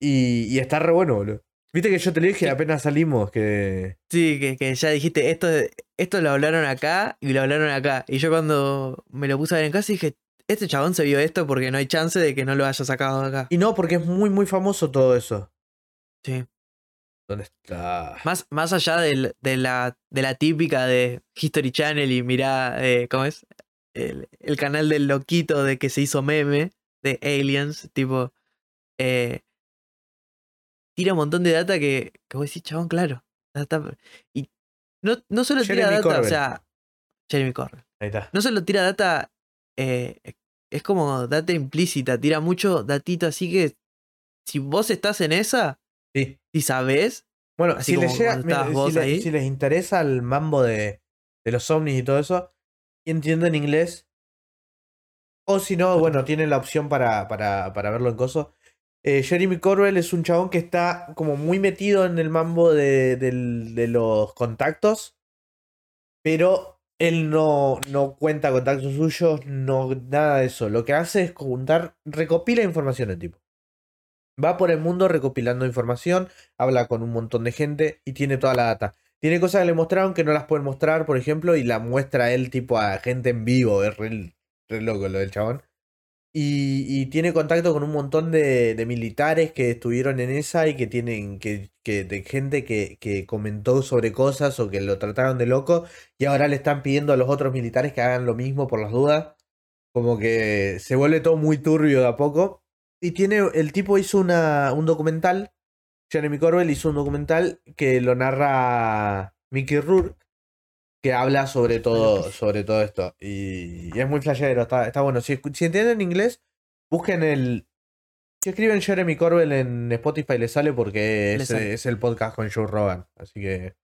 Speaker 2: Y, y está re bueno, boludo. Viste que yo te lo dije apenas salimos, que...
Speaker 1: Sí, que, que ya dijiste, esto, esto lo hablaron acá y lo hablaron acá. Y yo cuando me lo puse a ver en casa dije, este chabón se vio esto porque no hay chance de que no lo haya sacado acá.
Speaker 2: Y no, porque es muy, muy famoso todo eso.
Speaker 1: Sí.
Speaker 2: ¿Dónde está?
Speaker 1: Más, más allá de, la, de la típica de History Channel y mirá, eh, ¿cómo es? El, el canal del loquito de que se hizo meme de Aliens, tipo, eh, tira un montón de data que, que vos decís, chabón, claro. data- y no, no solo tira data, o sea, Jeremy Corbyn.
Speaker 2: Ahí está.
Speaker 1: No solo tira data, eh, es como data implícita, tira mucho datito, así que si vos estás en esa,
Speaker 2: Sí.
Speaker 1: si sabés,
Speaker 2: Bueno,
Speaker 1: Así
Speaker 2: si les, llega- mira, si
Speaker 1: vos ahí.
Speaker 2: si les interesa el mambo de, de los ovnis y todo eso, y entienden inglés, o si no, bueno, tienen la opción para, para, para verlo en coso. Eh, Jeremy Corbell es un chabón que está como muy metido en el mambo de, los contactos, pero él no, no cuenta contactos suyos, no, nada de eso. Lo que hace es juntar, recopila información el tipo. Va por el mundo recopilando información, habla con un montón de gente y tiene toda la data. Tiene cosas que le mostraron que no las pueden mostrar, por ejemplo, y la muestra él tipo a gente en vivo, es re, re loco lo del chabón. Y, tiene contacto con un montón de, militares que estuvieron en esa y que tienen, que, gente que, que comentó sobre cosas o que lo trataron de loco y ahora le están pidiendo a los otros militares que hagan lo mismo por las dudas. Como que se vuelve todo muy turbio de a poco. Y tiene, el tipo hizo una, un documental, Jeremy Corbell hizo un documental que lo narra Mickey Rourke, que habla sobre todo, sobre todo esto. Y, y es muy flashero, está, está bueno. Si, entienden inglés, busquen el... Si escriben Jeremy Corbell en Spotify les sale porque es,
Speaker 1: sale.
Speaker 2: es el podcast con Joe Rogan. Así que...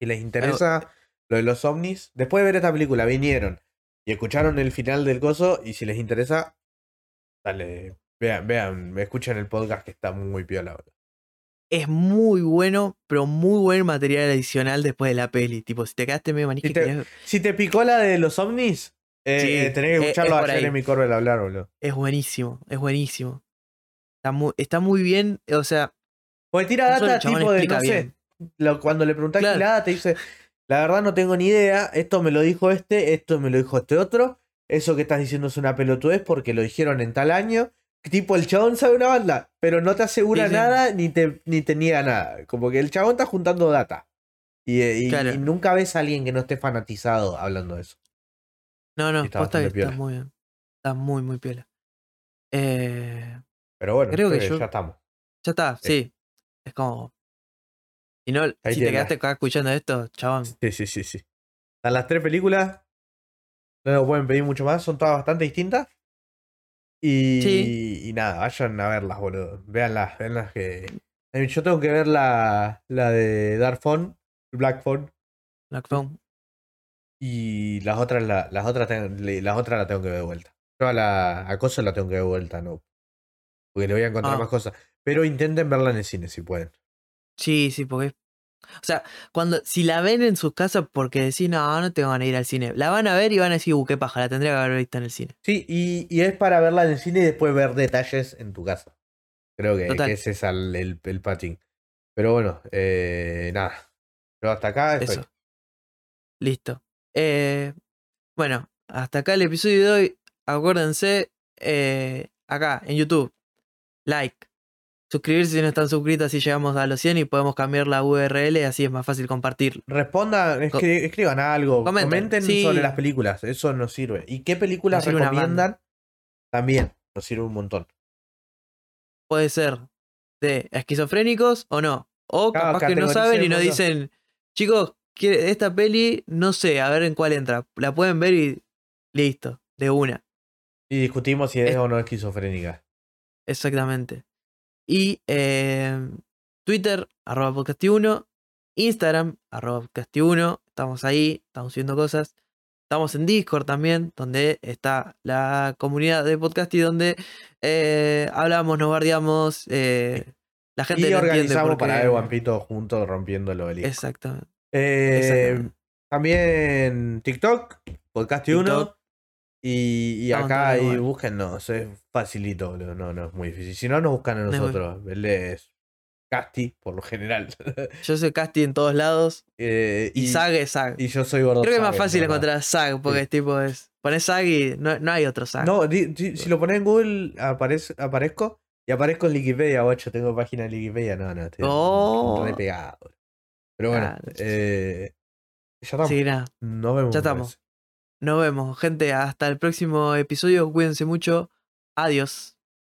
Speaker 2: Si les interesa lo de los ovnis, después de ver esta película, vinieron y escucharon el final del coso y si les interesa, dale, vean, vean, escuchen el podcast que está muy piola. boludo.
Speaker 1: Es muy bueno, pero muy buen material adicional después de la peli. Tipo, si te quedaste medio manija
Speaker 2: Si
Speaker 1: y
Speaker 2: te-
Speaker 1: querías-
Speaker 2: Si te picó la de los ovnis, eh,
Speaker 1: Sí,
Speaker 2: eh, tenés que escucharlo
Speaker 1: es
Speaker 2: a
Speaker 1: por ahí.
Speaker 2: Jeremy Corbell hablar, boludo.
Speaker 1: es buenísimo, es buenísimo. Está muy, está muy bien, o sea,
Speaker 2: Porque tira data tipo de, no sé, lo- cuando le preguntás
Speaker 1: Claro.
Speaker 2: la data, te dice, la verdad no tengo ni idea, esto me lo dijo este, esto me lo dijo este otro, eso que estás diciendo es una pelotudez porque lo dijeron en tal año. Tipo, el chabón sabe una banda, pero no te asegura
Speaker 1: Sí, sí.
Speaker 2: nada ni te, ni te niega nada. Como que el chabón está juntando data. Y, eh, y-
Speaker 1: Claro.
Speaker 2: y nunca ves a alguien que no esté fanatizado hablando de eso.
Speaker 1: no, no,
Speaker 2: Y está
Speaker 1: posta que
Speaker 2: bastante
Speaker 1: está
Speaker 2: piola.
Speaker 1: muy bien. Está muy, muy piola. Eh,
Speaker 2: Pero bueno,
Speaker 1: Creo que
Speaker 2: eh,
Speaker 1: yo-
Speaker 2: ya estamos.
Speaker 1: ya está,
Speaker 2: Sí.
Speaker 1: sí. Es como. Si no, si te quedaste acá escuchando esto, chabón.
Speaker 2: Sí, sí, sí, sí. Están las tres películas. No nos pueden pedir mucho más, son todas bastante distintas. Y,
Speaker 1: Sí.
Speaker 2: y nada, vayan a verlas, boludo. Veanlas, veanlas que. Yo tengo que ver la, la de Dark Phone, Black Phone.
Speaker 1: Black Phone.
Speaker 2: Y las otras, la- las otras, las otras la tengo que ver de vuelta. Yo a la a Cosa la tengo que ver de vuelta, no. Porque le voy a encontrar
Speaker 1: Ah.
Speaker 2: más cosas. Pero intenten verla en el cine si pueden.
Speaker 1: Sí, sí, porque. O sea, cuando si la ven en sus casas porque decís, no, no tengo ganas de ir al cine, la van a ver y van a decir, uh, qué paja, la tendría que haber visto en el cine.
Speaker 2: Sí, y, y es para verla en el cine y después ver detalles en tu casa. Creo que, que ese es el, el, el patín. Pero bueno, eh, nada. Yo hasta acá estoy.
Speaker 1: Eso. Listo. Eh, bueno, hasta acá el episodio de hoy. Acuérdense, eh, acá en YouTube, like, suscribirse si no están suscritos si llegamos a los 100 y podemos cambiar la URL, así es más fácil compartir.
Speaker 2: Respondan, escri- escriban algo,
Speaker 1: Comenten,
Speaker 2: comenten
Speaker 1: sí.
Speaker 2: sobre las películas, eso nos sirve. ¿Y qué películas recomiendan? También nos sirve un montón.
Speaker 1: Puede ser de esquizofrénicos o no. O
Speaker 2: Claro,
Speaker 1: capaz que no saben y nos dicen, chicos, esta peli, no sé, a ver en cuál entra. La pueden ver y listo, de una.
Speaker 2: Y discutimos si es
Speaker 1: Es-
Speaker 2: o no esquizofrénica.
Speaker 1: Exactamente. Y eh, Twitter, arroba podcasti1. Instagram, arroba podcasti1. Estamos ahí, estamos subiendo cosas. Estamos en Discord también, donde está la comunidad de podcast y donde eh, hablamos, nos guardiamos. eh, la gente
Speaker 2: Y
Speaker 1: no
Speaker 2: organizamos para ver Vampito juntos rompiéndolo el
Speaker 1: Exactamente.
Speaker 2: Eh,
Speaker 1: Exactamente.
Speaker 2: también TikTok, Podcast 1. Y, y acá y búsquennos, es facilito, boludo, no, no es muy difícil. Si no, nos buscan a nosotros. Él es Casti, por lo general. <laughs>
Speaker 1: Yo soy Casti en todos lados.
Speaker 2: Eh,
Speaker 1: Y, Zag es Zag.
Speaker 2: y yo soy gordo.
Speaker 1: Creo que es más fácil encontrar Zag, porque
Speaker 2: Sí.
Speaker 1: es tipo es. Pones Zag y no, no hay otro Zag.
Speaker 2: No, di- di- si lo pones en Google, aparece, aparezco y aparezco en Wikipedia, guacho. Tengo página de Wikipedia, no, no, estoy
Speaker 1: Oh.
Speaker 2: re pegado. Pero bueno,
Speaker 1: Ah,
Speaker 2: eh, ya estamos.
Speaker 1: Nada.
Speaker 2: Nos vemos.
Speaker 1: Ya estamos. Nos vemos, gente. Hasta el próximo episodio. Cuídense mucho. Adiós.